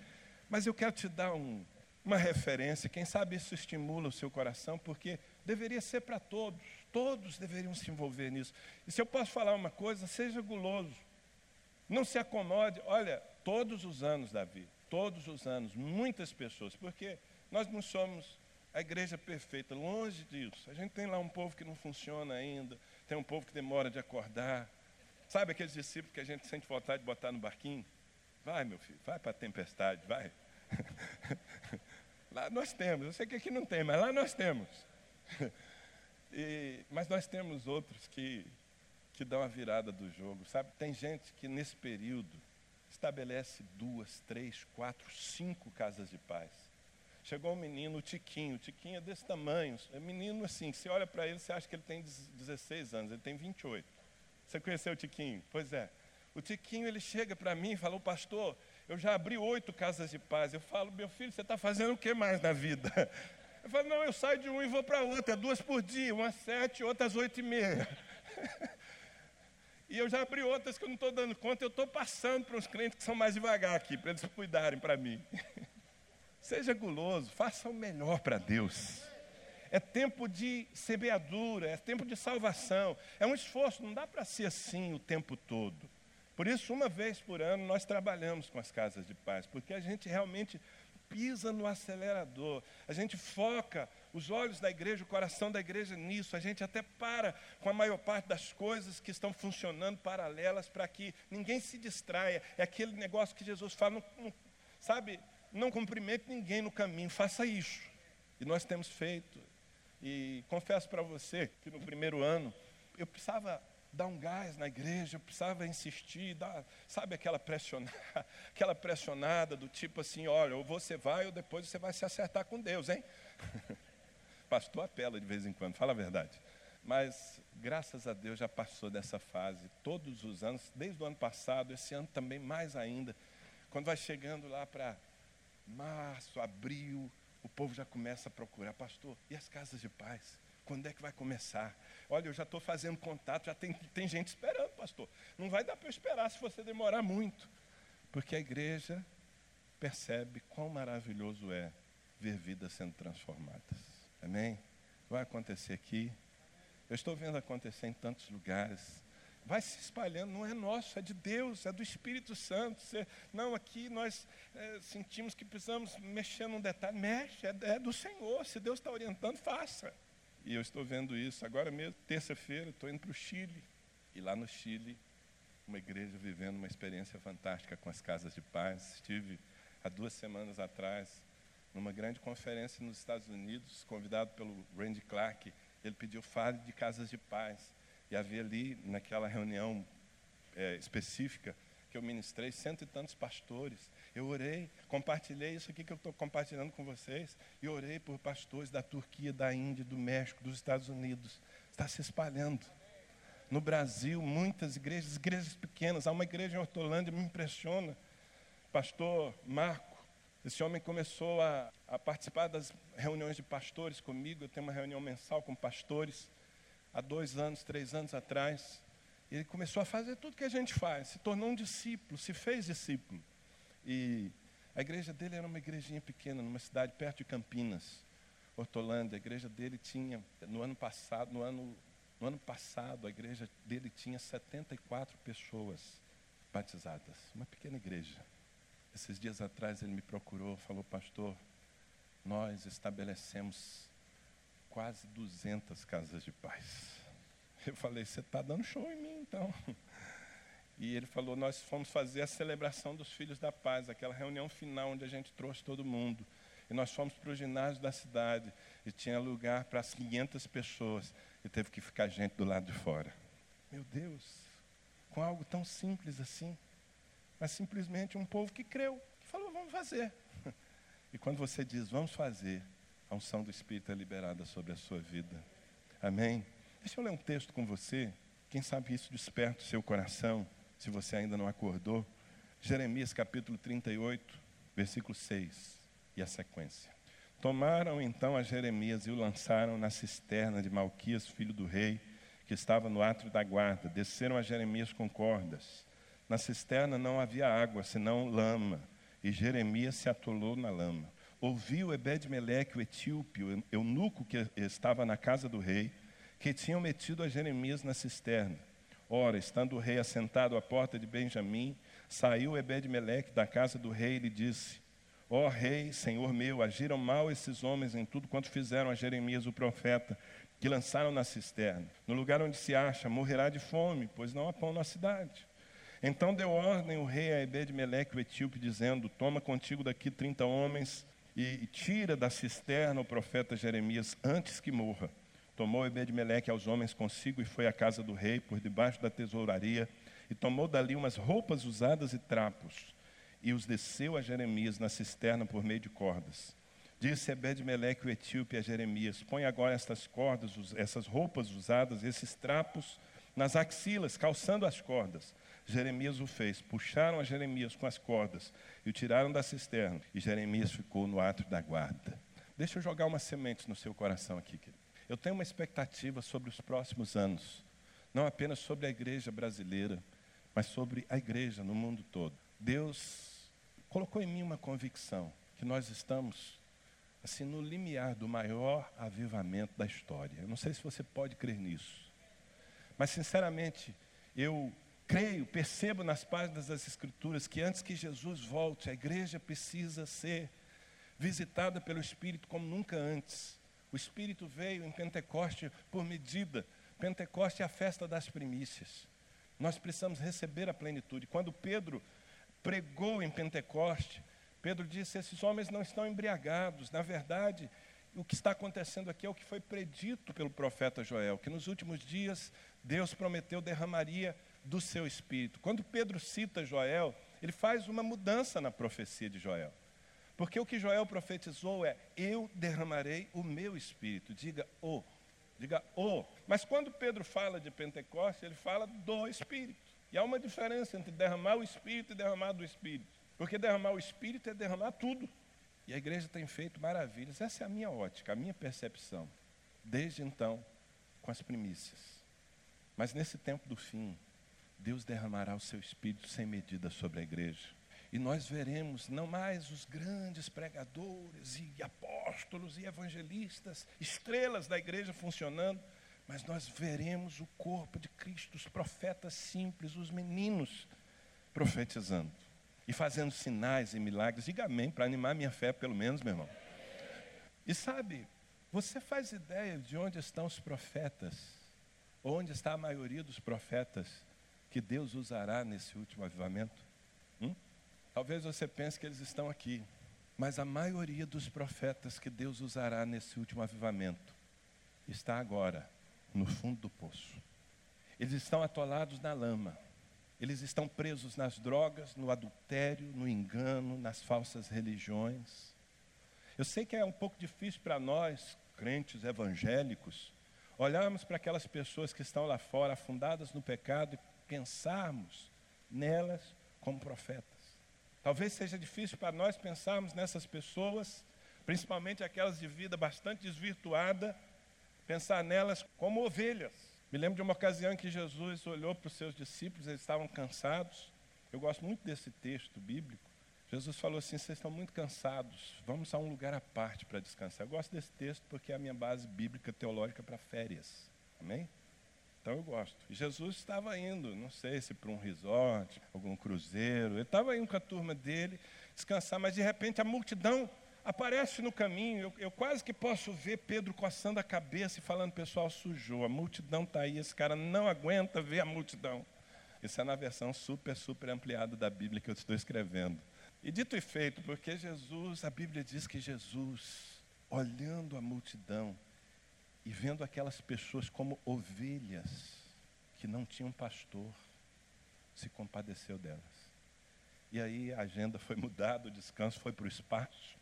mas eu quero te dar um, uma referência. Quem sabe isso estimula o seu coração, porque deveria ser para todos. Todos deveriam se envolver nisso. E se eu posso falar uma coisa, seja guloso. Não se acomode, olha, todos os anos, Davi, todos os anos, muitas pessoas, porque nós não somos a igreja perfeita, longe disso. A gente tem lá um povo que não funciona ainda, tem um povo que demora de acordar. Sabe aqueles discípulos que a gente sente vontade de botar no barquinho? Vai, meu filho, vai para a tempestade, vai. (laughs) lá nós temos, eu sei que aqui não tem, mas lá nós temos. (laughs) E, mas nós temos outros que que dão a virada do jogo, sabe? Tem gente que nesse período estabelece duas, três, quatro, cinco casas de paz. Chegou um menino, o Tiquinho, o Tiquinho é desse tamanho, é menino assim, você olha para ele, você acha que ele tem 16 anos, ele tem 28. Você conheceu o Tiquinho? Pois é. O Tiquinho, ele chega para mim e fala, pastor, eu já abri oito casas de paz. Eu falo, meu filho, você está fazendo o que mais na vida? (laughs) Eu falo, não, eu saio de um e vou para outra, é duas por dia, umas sete, outras oito e meia. (laughs) E eu já abri outras que eu não estou dando conta, eu estou passando para os clientes que são mais devagar aqui, para eles cuidarem para mim. (laughs) Seja guloso, faça o melhor para Deus. É tempo de semeadura, é tempo de salvação. É um esforço, não dá para ser assim o tempo todo. Por isso, uma vez por ano, nós trabalhamos com as casas de paz, porque a gente realmente pisa no acelerador, a gente foca os olhos da igreja, o coração da igreja nisso, a gente até para com a maior parte das coisas que estão funcionando paralelas para que ninguém se distraia. É aquele negócio que Jesus fala, não, não, sabe, não cumprimente ninguém no caminho, faça isso. E nós temos feito. E confesso para você que no primeiro ano eu precisava dar um gás na igreja, eu precisava insistir, dar, sabe aquela pressionada, (laughs) aquela pressionada do tipo assim, olha, ou você vai ou depois você vai se acertar com Deus, hein? (laughs) Pastor apela de vez em quando, fala a verdade. Mas graças a Deus já passou dessa fase todos os anos, desde o ano passado, esse ano também mais ainda. Quando vai chegando lá para março, abril, o povo já começa a procurar, pastor, e as casas de paz? Quando é que vai começar? Olha, eu já estou fazendo contato, já tem, tem gente esperando, pastor. Não vai dar para eu esperar se você demorar muito. Porque a igreja percebe quão maravilhoso é ver vidas sendo transformadas. Amém? Vai acontecer aqui. Eu estou vendo acontecer em tantos lugares. Vai se espalhando, não é nosso, é de Deus, é do Espírito Santo. Você, não, aqui nós é, sentimos que precisamos mexer num detalhe. Mexe, é, é do Senhor. Se Deus está orientando, faça. E eu estou vendo isso agora mesmo, terça-feira, estou indo para o Chile. E lá no Chile, uma igreja vivendo uma experiência fantástica com as casas de paz. Estive há duas semanas atrás numa grande conferência nos Estados Unidos, convidado pelo Randy Clark. Ele pediu fale de casas de paz. Havia ali, naquela reunião é, específica, que eu ministrei, cento e tantos pastores. Eu orei, compartilhei isso aqui que eu estou compartilhando com vocês, e orei por pastores da Turquia, da Índia, do México, dos Estados Unidos. Está se espalhando. No Brasil, muitas igrejas, igrejas pequenas. Há uma igreja em Hortolândia, me impressiona. Pastor Marco, esse homem começou a, a participar das reuniões de pastores comigo. Eu tenho uma reunião mensal com pastores há dois anos, três anos atrás. Ele começou a fazer tudo que a gente faz, se tornou um discípulo, se fez discípulo. E a igreja dele era uma igrejinha pequena, numa cidade perto de Campinas, Hortolândia. A igreja dele tinha, no ano passado, no ano, no ano passado, a igreja dele tinha 74 pessoas batizadas. Uma pequena igreja. Esses dias atrás ele me procurou, falou, pastor, nós estabelecemos quase 200 casas de paz. Eu falei, você está dando show em mim então. E ele falou, nós fomos fazer a celebração dos Filhos da Paz, aquela reunião final onde a gente trouxe todo mundo. E nós fomos para o ginásio da cidade e tinha lugar para as 500 pessoas e teve que ficar gente do lado de fora. Meu Deus, com algo tão simples assim, mas simplesmente um povo que creu, que falou, vamos fazer. (laughs) E quando você diz, vamos fazer, a unção do Espírito é liberada sobre a sua vida. Amém? Deixa eu ler um texto com você. Quem sabe isso desperta o seu coração, se você ainda não acordou. Jeremias capítulo 38, versículo 6 e a sequência. Tomaram então a Jeremias e o lançaram na cisterna de Malquias, filho do rei, que estava no átrio da guarda. Desceram a Jeremias com cordas. Na cisterna não havia água, senão lama, e Jeremias se atolou na lama. Ouviu Ebed-Meleque, o etíope, o eunuco que estava na casa do rei, que tinham metido a Jeremias na cisterna. Ora, estando o rei assentado à porta de Benjamim, saiu Ebed-Meleque da casa do rei e lhe disse: Ó oh, rei, senhor meu, agiram mal esses homens em tudo quanto fizeram a Jeremias o profeta, que lançaram na cisterna. No lugar onde se acha, morrerá de fome, pois não há pão na cidade. Então deu ordem o rei a Ebed-Meleque, o etíope, dizendo: Toma contigo daqui trinta homens e tira da cisterna o profeta Jeremias antes que morra. Tomou Ebed-Meleque aos homens consigo e foi à casa do rei, por debaixo da tesouraria, e tomou dali umas roupas usadas e trapos, e os desceu a Jeremias na cisterna por meio de cordas. Disse Ebed-Meleque o etíope a Jeremias: Põe agora estas cordas, essas roupas usadas, esses trapos nas axilas, calçando as cordas. Jeremias o fez. Puxaram a Jeremias com as cordas e o tiraram da cisterna. E Jeremias ficou no ato da guarda. Deixa eu jogar umas sementes no seu coração aqui, querido. Eu tenho uma expectativa sobre os próximos anos, não apenas sobre a igreja brasileira, mas sobre a igreja no mundo todo. Deus colocou em mim uma convicção que nós estamos assim no limiar do maior avivamento da história. Eu não sei se você pode crer nisso. Mas sinceramente, eu creio, percebo nas páginas das escrituras que antes que Jesus volte, a igreja precisa ser visitada pelo Espírito como nunca antes. O Espírito veio em Pentecoste por medida. Pentecoste é a festa das primícias. Nós precisamos receber a plenitude. Quando Pedro pregou em Pentecoste, Pedro disse: Esses homens não estão embriagados. Na verdade, o que está acontecendo aqui é o que foi predito pelo profeta Joel, que nos últimos dias Deus prometeu derramaria do seu espírito. Quando Pedro cita Joel, ele faz uma mudança na profecia de Joel. Porque o que Joel profetizou é: Eu derramarei o meu espírito. Diga o. Diga o. Mas quando Pedro fala de Pentecostes, ele fala do espírito. E há uma diferença entre derramar o espírito e derramar do espírito. Porque derramar o espírito é derramar tudo. E a igreja tem feito maravilhas. Essa é a minha ótica, a minha percepção. Desde então, com as primícias. Mas nesse tempo do fim, Deus derramará o seu espírito sem medida sobre a igreja. E nós veremos não mais os grandes pregadores e apóstolos e evangelistas, estrelas da igreja funcionando, mas nós veremos o corpo de Cristo, os profetas simples, os meninos profetizando e fazendo sinais e milagres. Diga amém para animar minha fé, pelo menos, meu irmão. E sabe, você faz ideia de onde estão os profetas? Onde está a maioria dos profetas que Deus usará nesse último avivamento? Hum? Talvez você pense que eles estão aqui, mas a maioria dos profetas que Deus usará nesse último avivamento está agora no fundo do poço. Eles estão atolados na lama. Eles estão presos nas drogas, no adultério, no engano, nas falsas religiões. Eu sei que é um pouco difícil para nós, crentes evangélicos, olharmos para aquelas pessoas que estão lá fora, afundadas no pecado, e pensarmos nelas como profetas. Talvez seja difícil para nós pensarmos nessas pessoas, principalmente aquelas de vida bastante desvirtuada, pensar nelas como ovelhas. Me lembro de uma ocasião em que Jesus olhou para os seus discípulos, eles estavam cansados. Eu gosto muito desse texto bíblico. Jesus falou assim: vocês estão muito cansados, vamos a um lugar à parte para descansar. Eu gosto desse texto porque é a minha base bíblica teológica para férias. Amém? Então eu gosto. Jesus estava indo, não sei se para um resort, algum cruzeiro, ele estava indo com a turma dele descansar, mas de repente a multidão aparece no caminho. Eu, eu, quase que posso ver Pedro coçando a cabeça e falando: pessoal, sujou, a multidão está aí, esse cara não aguenta ver a multidão. Isso é na versão super, super ampliada da Bíblia que eu estou escrevendo. E dito e feito, porque Jesus, a Bíblia diz que Jesus, olhando a multidão e vendo aquelas pessoas como ovelhas que não tinham pastor, se compadeceu delas. E aí a agenda foi mudada, o descanso foi para o espaço.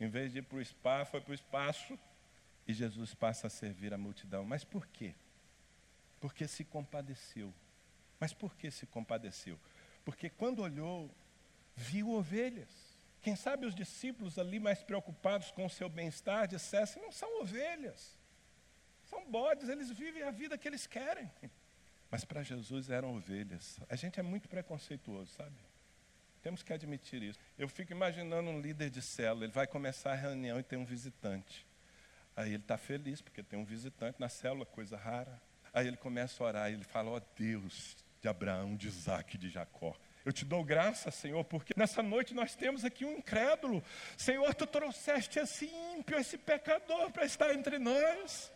Em vez de ir para o spa, foi para o espaço. E Jesus passa a servir a multidão. Mas por quê? Porque se compadeceu. Mas por que se compadeceu? Porque quando olhou, viu ovelhas. Quem sabe os discípulos ali mais preocupados com o seu bem-estar dissessem: não são ovelhas, são bodes, eles vivem a vida que eles querem. (laughs) Mas para Jesus eram ovelhas. A gente é muito preconceituoso, sabe? Temos que admitir isso. Eu fico imaginando um líder de célula, ele vai começar a reunião e tem um visitante. Aí ele está feliz porque tem um visitante na célula, coisa rara. Aí ele começa a orar e ele fala: Ó oh, Deus de Abraão, de Isaac e de Jacó. Eu te dou graça, Senhor, porque nessa noite nós temos aqui um incrédulo. Senhor, tu trouxeste esse ímpio, esse pecador para estar entre nós.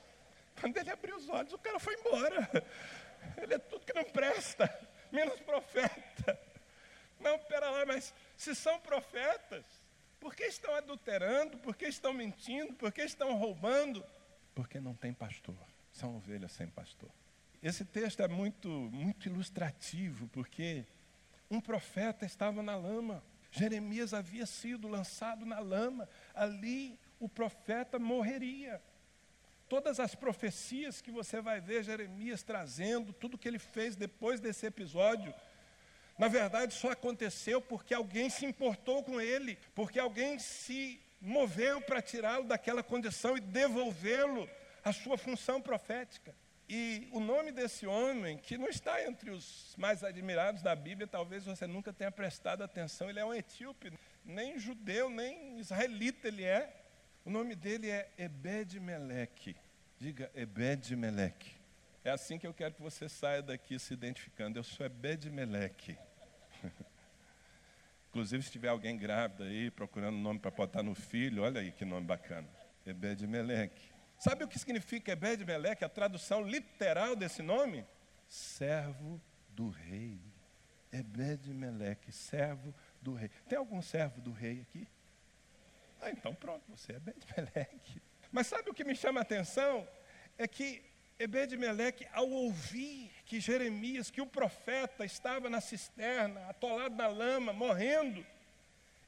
Quando ele abriu os olhos, o cara foi embora. Ele é tudo que não presta, menos profeta. Não, pera lá, mas se são profetas, por que estão adulterando? Por que estão mentindo? Por que estão roubando? Porque não tem pastor. São ovelhas sem pastor. Esse texto é muito, muito ilustrativo, porque um profeta estava na lama. Jeremias havia sido lançado na lama. Ali o profeta morreria. Todas as profecias que você vai ver Jeremias trazendo, tudo que ele fez depois desse episódio, na verdade, só aconteceu porque alguém se importou com ele, porque alguém se moveu para tirá-lo daquela condição e devolvê-lo à sua função profética. E o nome desse homem, que não está entre os mais admirados da Bíblia, talvez você nunca tenha prestado atenção, ele é um etíope. nem judeu, nem israelita ele é. O nome dele é Ebed-Meleque. Diga Ebed-Meleque. É assim que eu quero que você saia daqui se identificando. Eu sou Ebed-Meleque. (laughs) Inclusive, se tiver alguém grávida aí, procurando nome para botar no filho, olha aí que nome bacana. Ebed-Meleque. Sabe o que significa Ebed-Meleque? A tradução literal desse nome? Servo do rei. Ebed-Meleque, servo do rei. Tem algum servo do rei aqui? Ah, então pronto, você é Ebed-Meleque. Mas sabe o que me chama a atenção? É que Ebed-Meleque, ao ouvir que Jeremias, que o profeta estava na cisterna, atolado na lama, morrendo,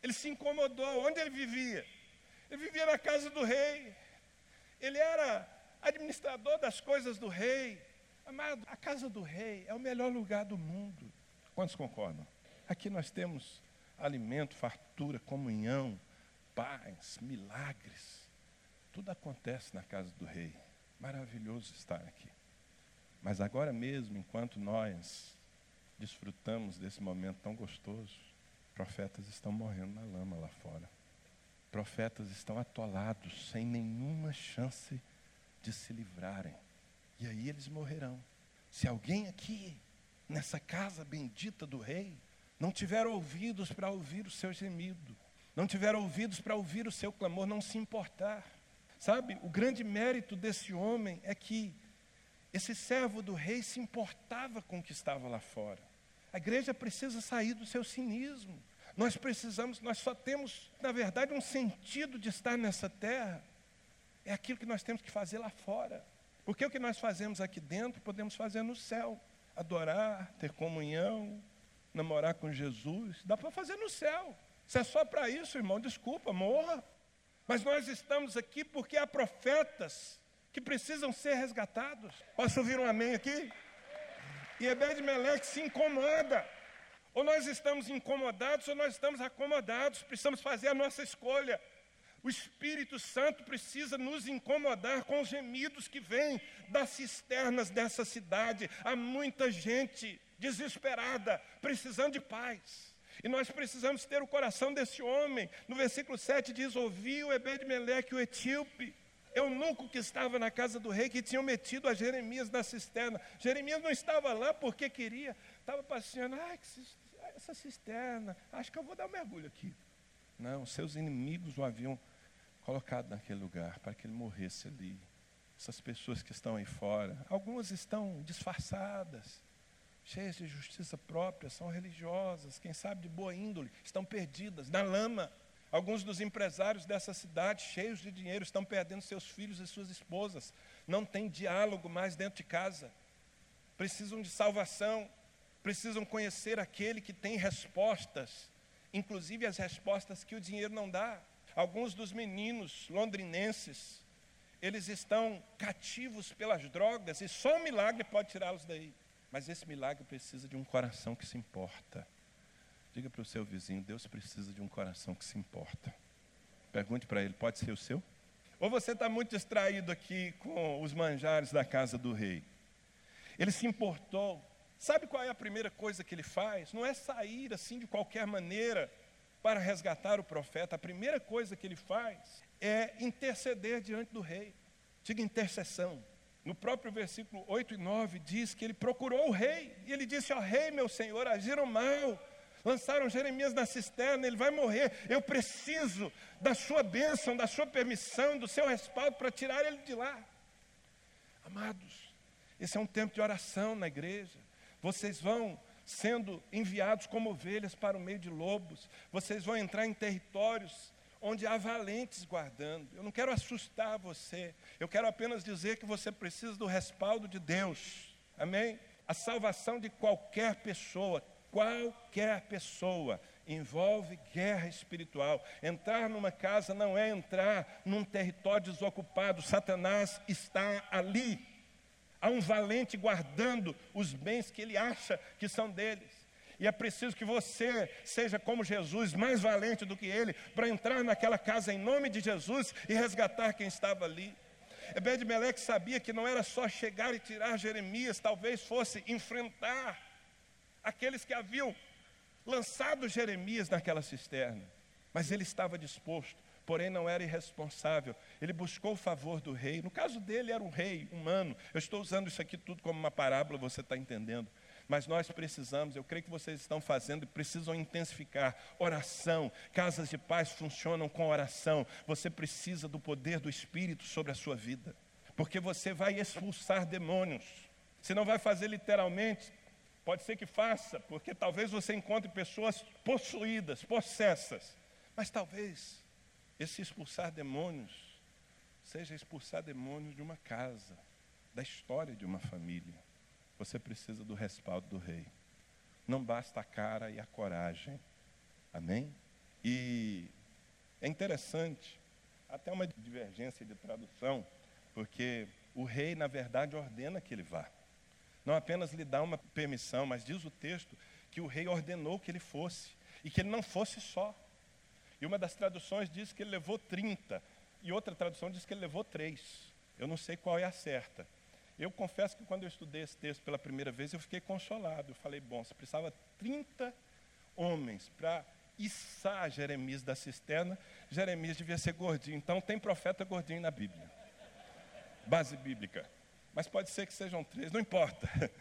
ele se incomodou. Onde ele vivia? Ele vivia na casa do rei. Ele era administrador das coisas do rei. Amado, a casa do rei é o melhor lugar do mundo. Quantos concordam? Aqui nós temos alimento, fartura, comunhão, paz, milagres. Tudo acontece na casa do rei. Maravilhoso estar aqui. Mas agora mesmo, enquanto nós desfrutamos desse momento tão gostoso, profetas estão morrendo na lama lá fora. Profetas estão atolados, sem nenhuma chance de se livrarem. E aí eles morrerão. Se alguém aqui, nessa casa bendita do rei, não tiver ouvidos para ouvir o seu gemido, não tiver ouvidos para ouvir o seu clamor, não se importar. Sabe, o grande mérito desse homem é que esse servo do rei se importava com o que estava lá fora. A igreja precisa sair do seu cinismo. Nós precisamos, nós só temos, na verdade, um sentido de estar nessa terra. É aquilo que nós temos que fazer lá fora. Porque o que nós fazemos aqui dentro, podemos fazer no céu. Adorar, ter comunhão, namorar com Jesus, dá para fazer no céu. Se é só para isso, irmão, desculpa, morra. Mas nós estamos aqui porque há profetas que precisam ser resgatados. Posso ouvir um amém aqui? E Ebed-Meleque se incomoda. Ou nós estamos incomodados ou nós estamos acomodados. Precisamos fazer a nossa escolha. O Espírito Santo precisa nos incomodar com os gemidos que vêm das cisternas dessa cidade. Há muita gente desesperada, precisando de paz. E nós precisamos ter o coração desse homem. No versículo 7 diz: Ouviu Ebed-Meleque, o etíope, eunuco que estava na casa do rei, que tinham metido a Jeremias na cisterna. Jeremias não estava lá porque queria, estava passeando. Ai, essa cisterna, acho que eu vou dar um mergulho aqui. Não, seus inimigos o haviam colocado naquele lugar para que ele morresse ali. Essas pessoas que estão aí fora, algumas estão disfarçadas cheias de justiça própria, são religiosas, quem sabe de boa índole, estão perdidas na lama. Alguns dos empresários dessa cidade, cheios de dinheiro, estão perdendo seus filhos e suas esposas. Não tem diálogo mais dentro de casa. Precisam de salvação, precisam conhecer aquele que tem respostas, inclusive as respostas que o dinheiro não dá. Alguns dos meninos londrinenses, eles estão cativos pelas drogas e só um milagre pode tirá-los daí. Mas esse milagre precisa de um coração que se importa. Diga para o seu vizinho: Deus precisa de um coração que se importa. Pergunte para ele: pode ser o seu? Ou você está muito distraído aqui com os manjares da casa do rei? Ele se importou. Sabe qual é a primeira coisa que ele faz? Não é sair assim de qualquer maneira para resgatar o profeta. A primeira coisa que ele faz é interceder diante do rei. Diga intercessão. No próprio versículo 8 e 9 diz que ele procurou o rei, e ele disse: Ó rei, meu senhor, agiram mal, lançaram Jeremias na cisterna, ele vai morrer. Eu preciso da sua bênção, da sua permissão, do seu respaldo para tirar ele de lá. Amados, esse é um tempo de oração na igreja. Vocês vão sendo enviados como ovelhas para o meio de lobos, vocês vão entrar em territórios onde há valentes guardando. Eu não quero assustar você, eu quero apenas dizer que você precisa do respaldo de Deus. Amém? A salvação de qualquer pessoa, qualquer pessoa, envolve guerra espiritual. Entrar numa casa não é entrar num território desocupado, Satanás está ali. Há um valente guardando os bens que ele acha que são deles. E é preciso que você seja como Jesus, mais valente do que ele, para entrar naquela casa em nome de Jesus e resgatar quem estava ali. Ebed-Meleque sabia que não era só chegar e tirar Jeremias, talvez fosse enfrentar aqueles que haviam lançado Jeremias naquela cisterna. Mas ele estava disposto, porém não era irresponsável. Ele buscou o favor do rei. No caso dele, era um rei humano. Eu estou usando isso aqui tudo como uma parábola, você está entendendo. Mas nós precisamos, eu creio que vocês estão fazendo e precisam intensificar. Oração, casas de paz funcionam com oração. Você precisa do poder do Espírito sobre a sua vida, porque você vai expulsar demônios. Se não vai fazer literalmente, pode ser que faça, porque talvez você encontre pessoas possuídas, possessas, mas talvez esse expulsar demônios seja expulsar demônios de uma casa, da história de uma família você precisa do respaldo do rei. Não basta a cara e a coragem. Amém? E é interessante, até uma divergência de tradução, porque o rei, na verdade, ordena que ele vá. Não apenas lhe dá uma permissão, mas diz o texto que o rei ordenou que ele fosse e que ele não fosse só. E uma das traduções diz que ele levou 30, e outra tradução diz que ele levou três. Eu não sei qual é a certa. Eu confesso que quando eu estudei esse texto pela primeira vez, eu fiquei consolado. Eu falei, bom, se precisava 30 homens para içar Jeremias da cisterna, Jeremias devia ser gordinho. Então tem profeta gordinho na Bíblia. Base bíblica. Mas pode ser que sejam três, não importa. (laughs)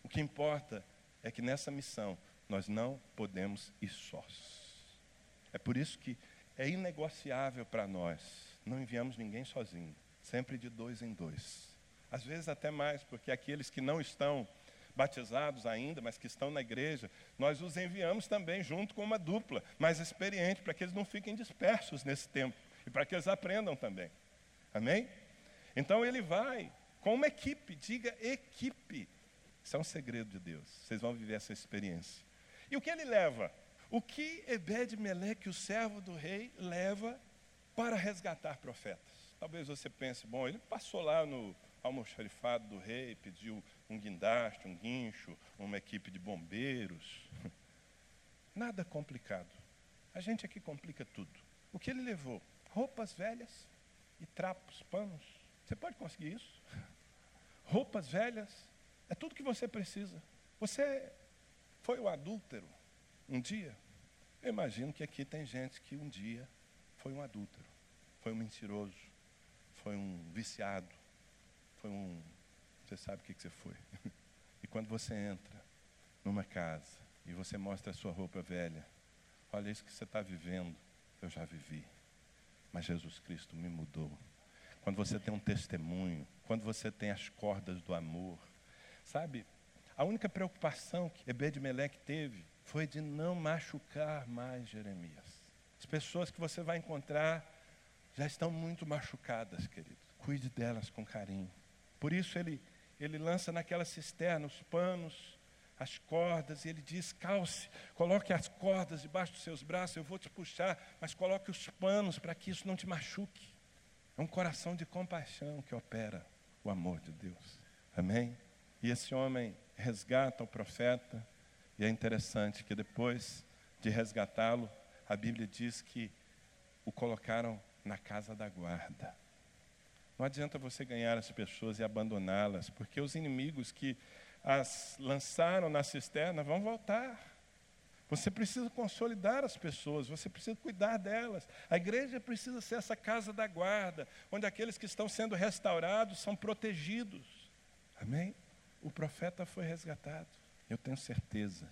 O que importa é que nessa missão nós não podemos ir sós. É por isso que é inegociável para nós. Não enviamos ninguém sozinho, sempre de dois em dois às vezes até mais, porque aqueles que não estão batizados ainda, mas que estão na igreja, nós os enviamos também junto com uma dupla mais experiente, para que eles não fiquem dispersos nesse tempo e para que eles aprendam também. Amém? Então ele vai com uma equipe, diga equipe. Isso é um segredo de Deus. Vocês vão viver essa experiência. E o que ele leva? O que Ebed-Meleque, o servo do rei, leva para resgatar profetas? Talvez você pense, bom, ele passou lá no almoxarifado do rei, pediu um guindaste, um guincho, uma equipe de bombeiros. (laughs) Nada complicado. A gente aqui complica tudo. O que ele levou? Roupas velhas e trapos, panos. Você pode conseguir isso? (laughs) Roupas velhas, é tudo que você precisa. Você foi o adúltero um dia? Eu imagino que aqui tem gente que um dia foi um adúltero, foi um mentiroso, foi um viciado, foi um. Você sabe o que, que você foi. (laughs) e quando você entra numa casa e você mostra a sua roupa velha, olha isso que você está vivendo, eu já vivi. Mas Jesus Cristo me mudou. Quando você tem um testemunho, quando você tem as cordas do amor, sabe? A única preocupação que Ebed-Meleque teve foi de não machucar mais Jeremias. As pessoas que você vai encontrar já estão muito machucadas, querido. Cuide delas com carinho. Por isso ele, ele lança naquela cisterna os panos, as cordas, e ele diz: calce, coloque as cordas debaixo dos seus braços, eu vou te puxar, mas coloque os panos para que isso não te machuque. É um coração de compaixão que opera o amor de Deus. Amém? E esse homem resgata o profeta, e é interessante que depois de resgatá-lo, a Bíblia diz que o colocaram na casa da guarda. Não adianta você ganhar as pessoas e abandoná-las, porque os inimigos que as lançaram na cisterna vão voltar. Você precisa consolidar as pessoas, você precisa cuidar delas. A igreja precisa ser essa casa da guarda, onde aqueles que estão sendo restaurados são protegidos. Amém? O profeta foi resgatado. Eu tenho certeza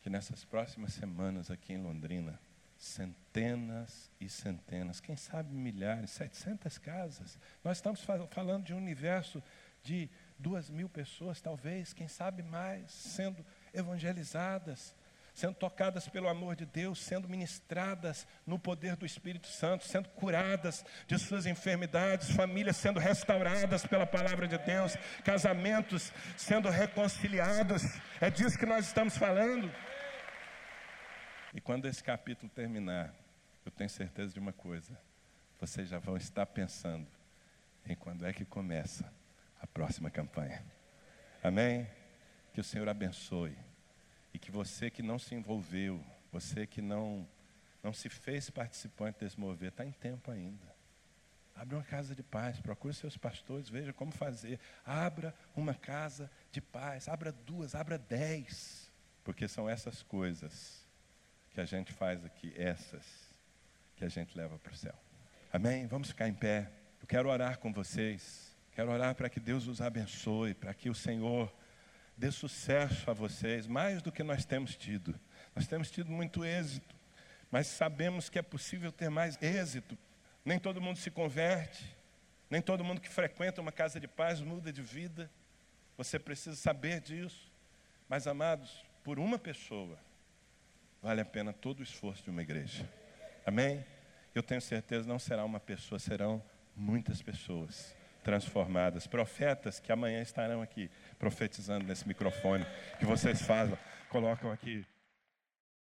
que nessas próximas semanas aqui em Londrina, centenas e centenas, quem sabe milhares, 700 casas. Nós estamos falando de um universo de duas mil pessoas, talvez, quem sabe mais, sendo evangelizadas, sendo tocadas pelo amor de Deus, sendo ministradas no poder do Espírito Santo, sendo curadas de suas enfermidades, famílias sendo restauradas pela palavra de Deus, casamentos sendo reconciliados. É disso que nós estamos falando. E quando esse capítulo terminar, eu tenho certeza de uma coisa: vocês já vão estar pensando em quando é que começa a próxima campanha. Amém? Que o Senhor abençoe. E que você que não se envolveu, você que não, não se fez participante desse mover, está em tempo ainda. Abra uma casa de paz, procure seus pastores, veja como fazer. Abra uma casa de paz, abra duas, abra dez. Porque são essas coisas que a gente faz aqui, essas que a gente leva para o céu. Amém? Vamos ficar em pé. Eu quero orar com vocês. Quero orar para que Deus os abençoe, para que o Senhor dê sucesso a vocês, mais do que nós temos tido. Nós temos tido muito êxito, mas sabemos que é possível ter mais êxito. Nem todo mundo se converte, nem todo mundo que frequenta uma casa de paz muda de vida. Você precisa saber disso. Mas, amados, por uma pessoa, vale a pena todo o esforço de uma igreja. Amém? Eu tenho certeza, não será uma pessoa, serão muitas pessoas transformadas, profetas que amanhã estarão aqui profetizando nesse microfone que vocês fazem, colocam aqui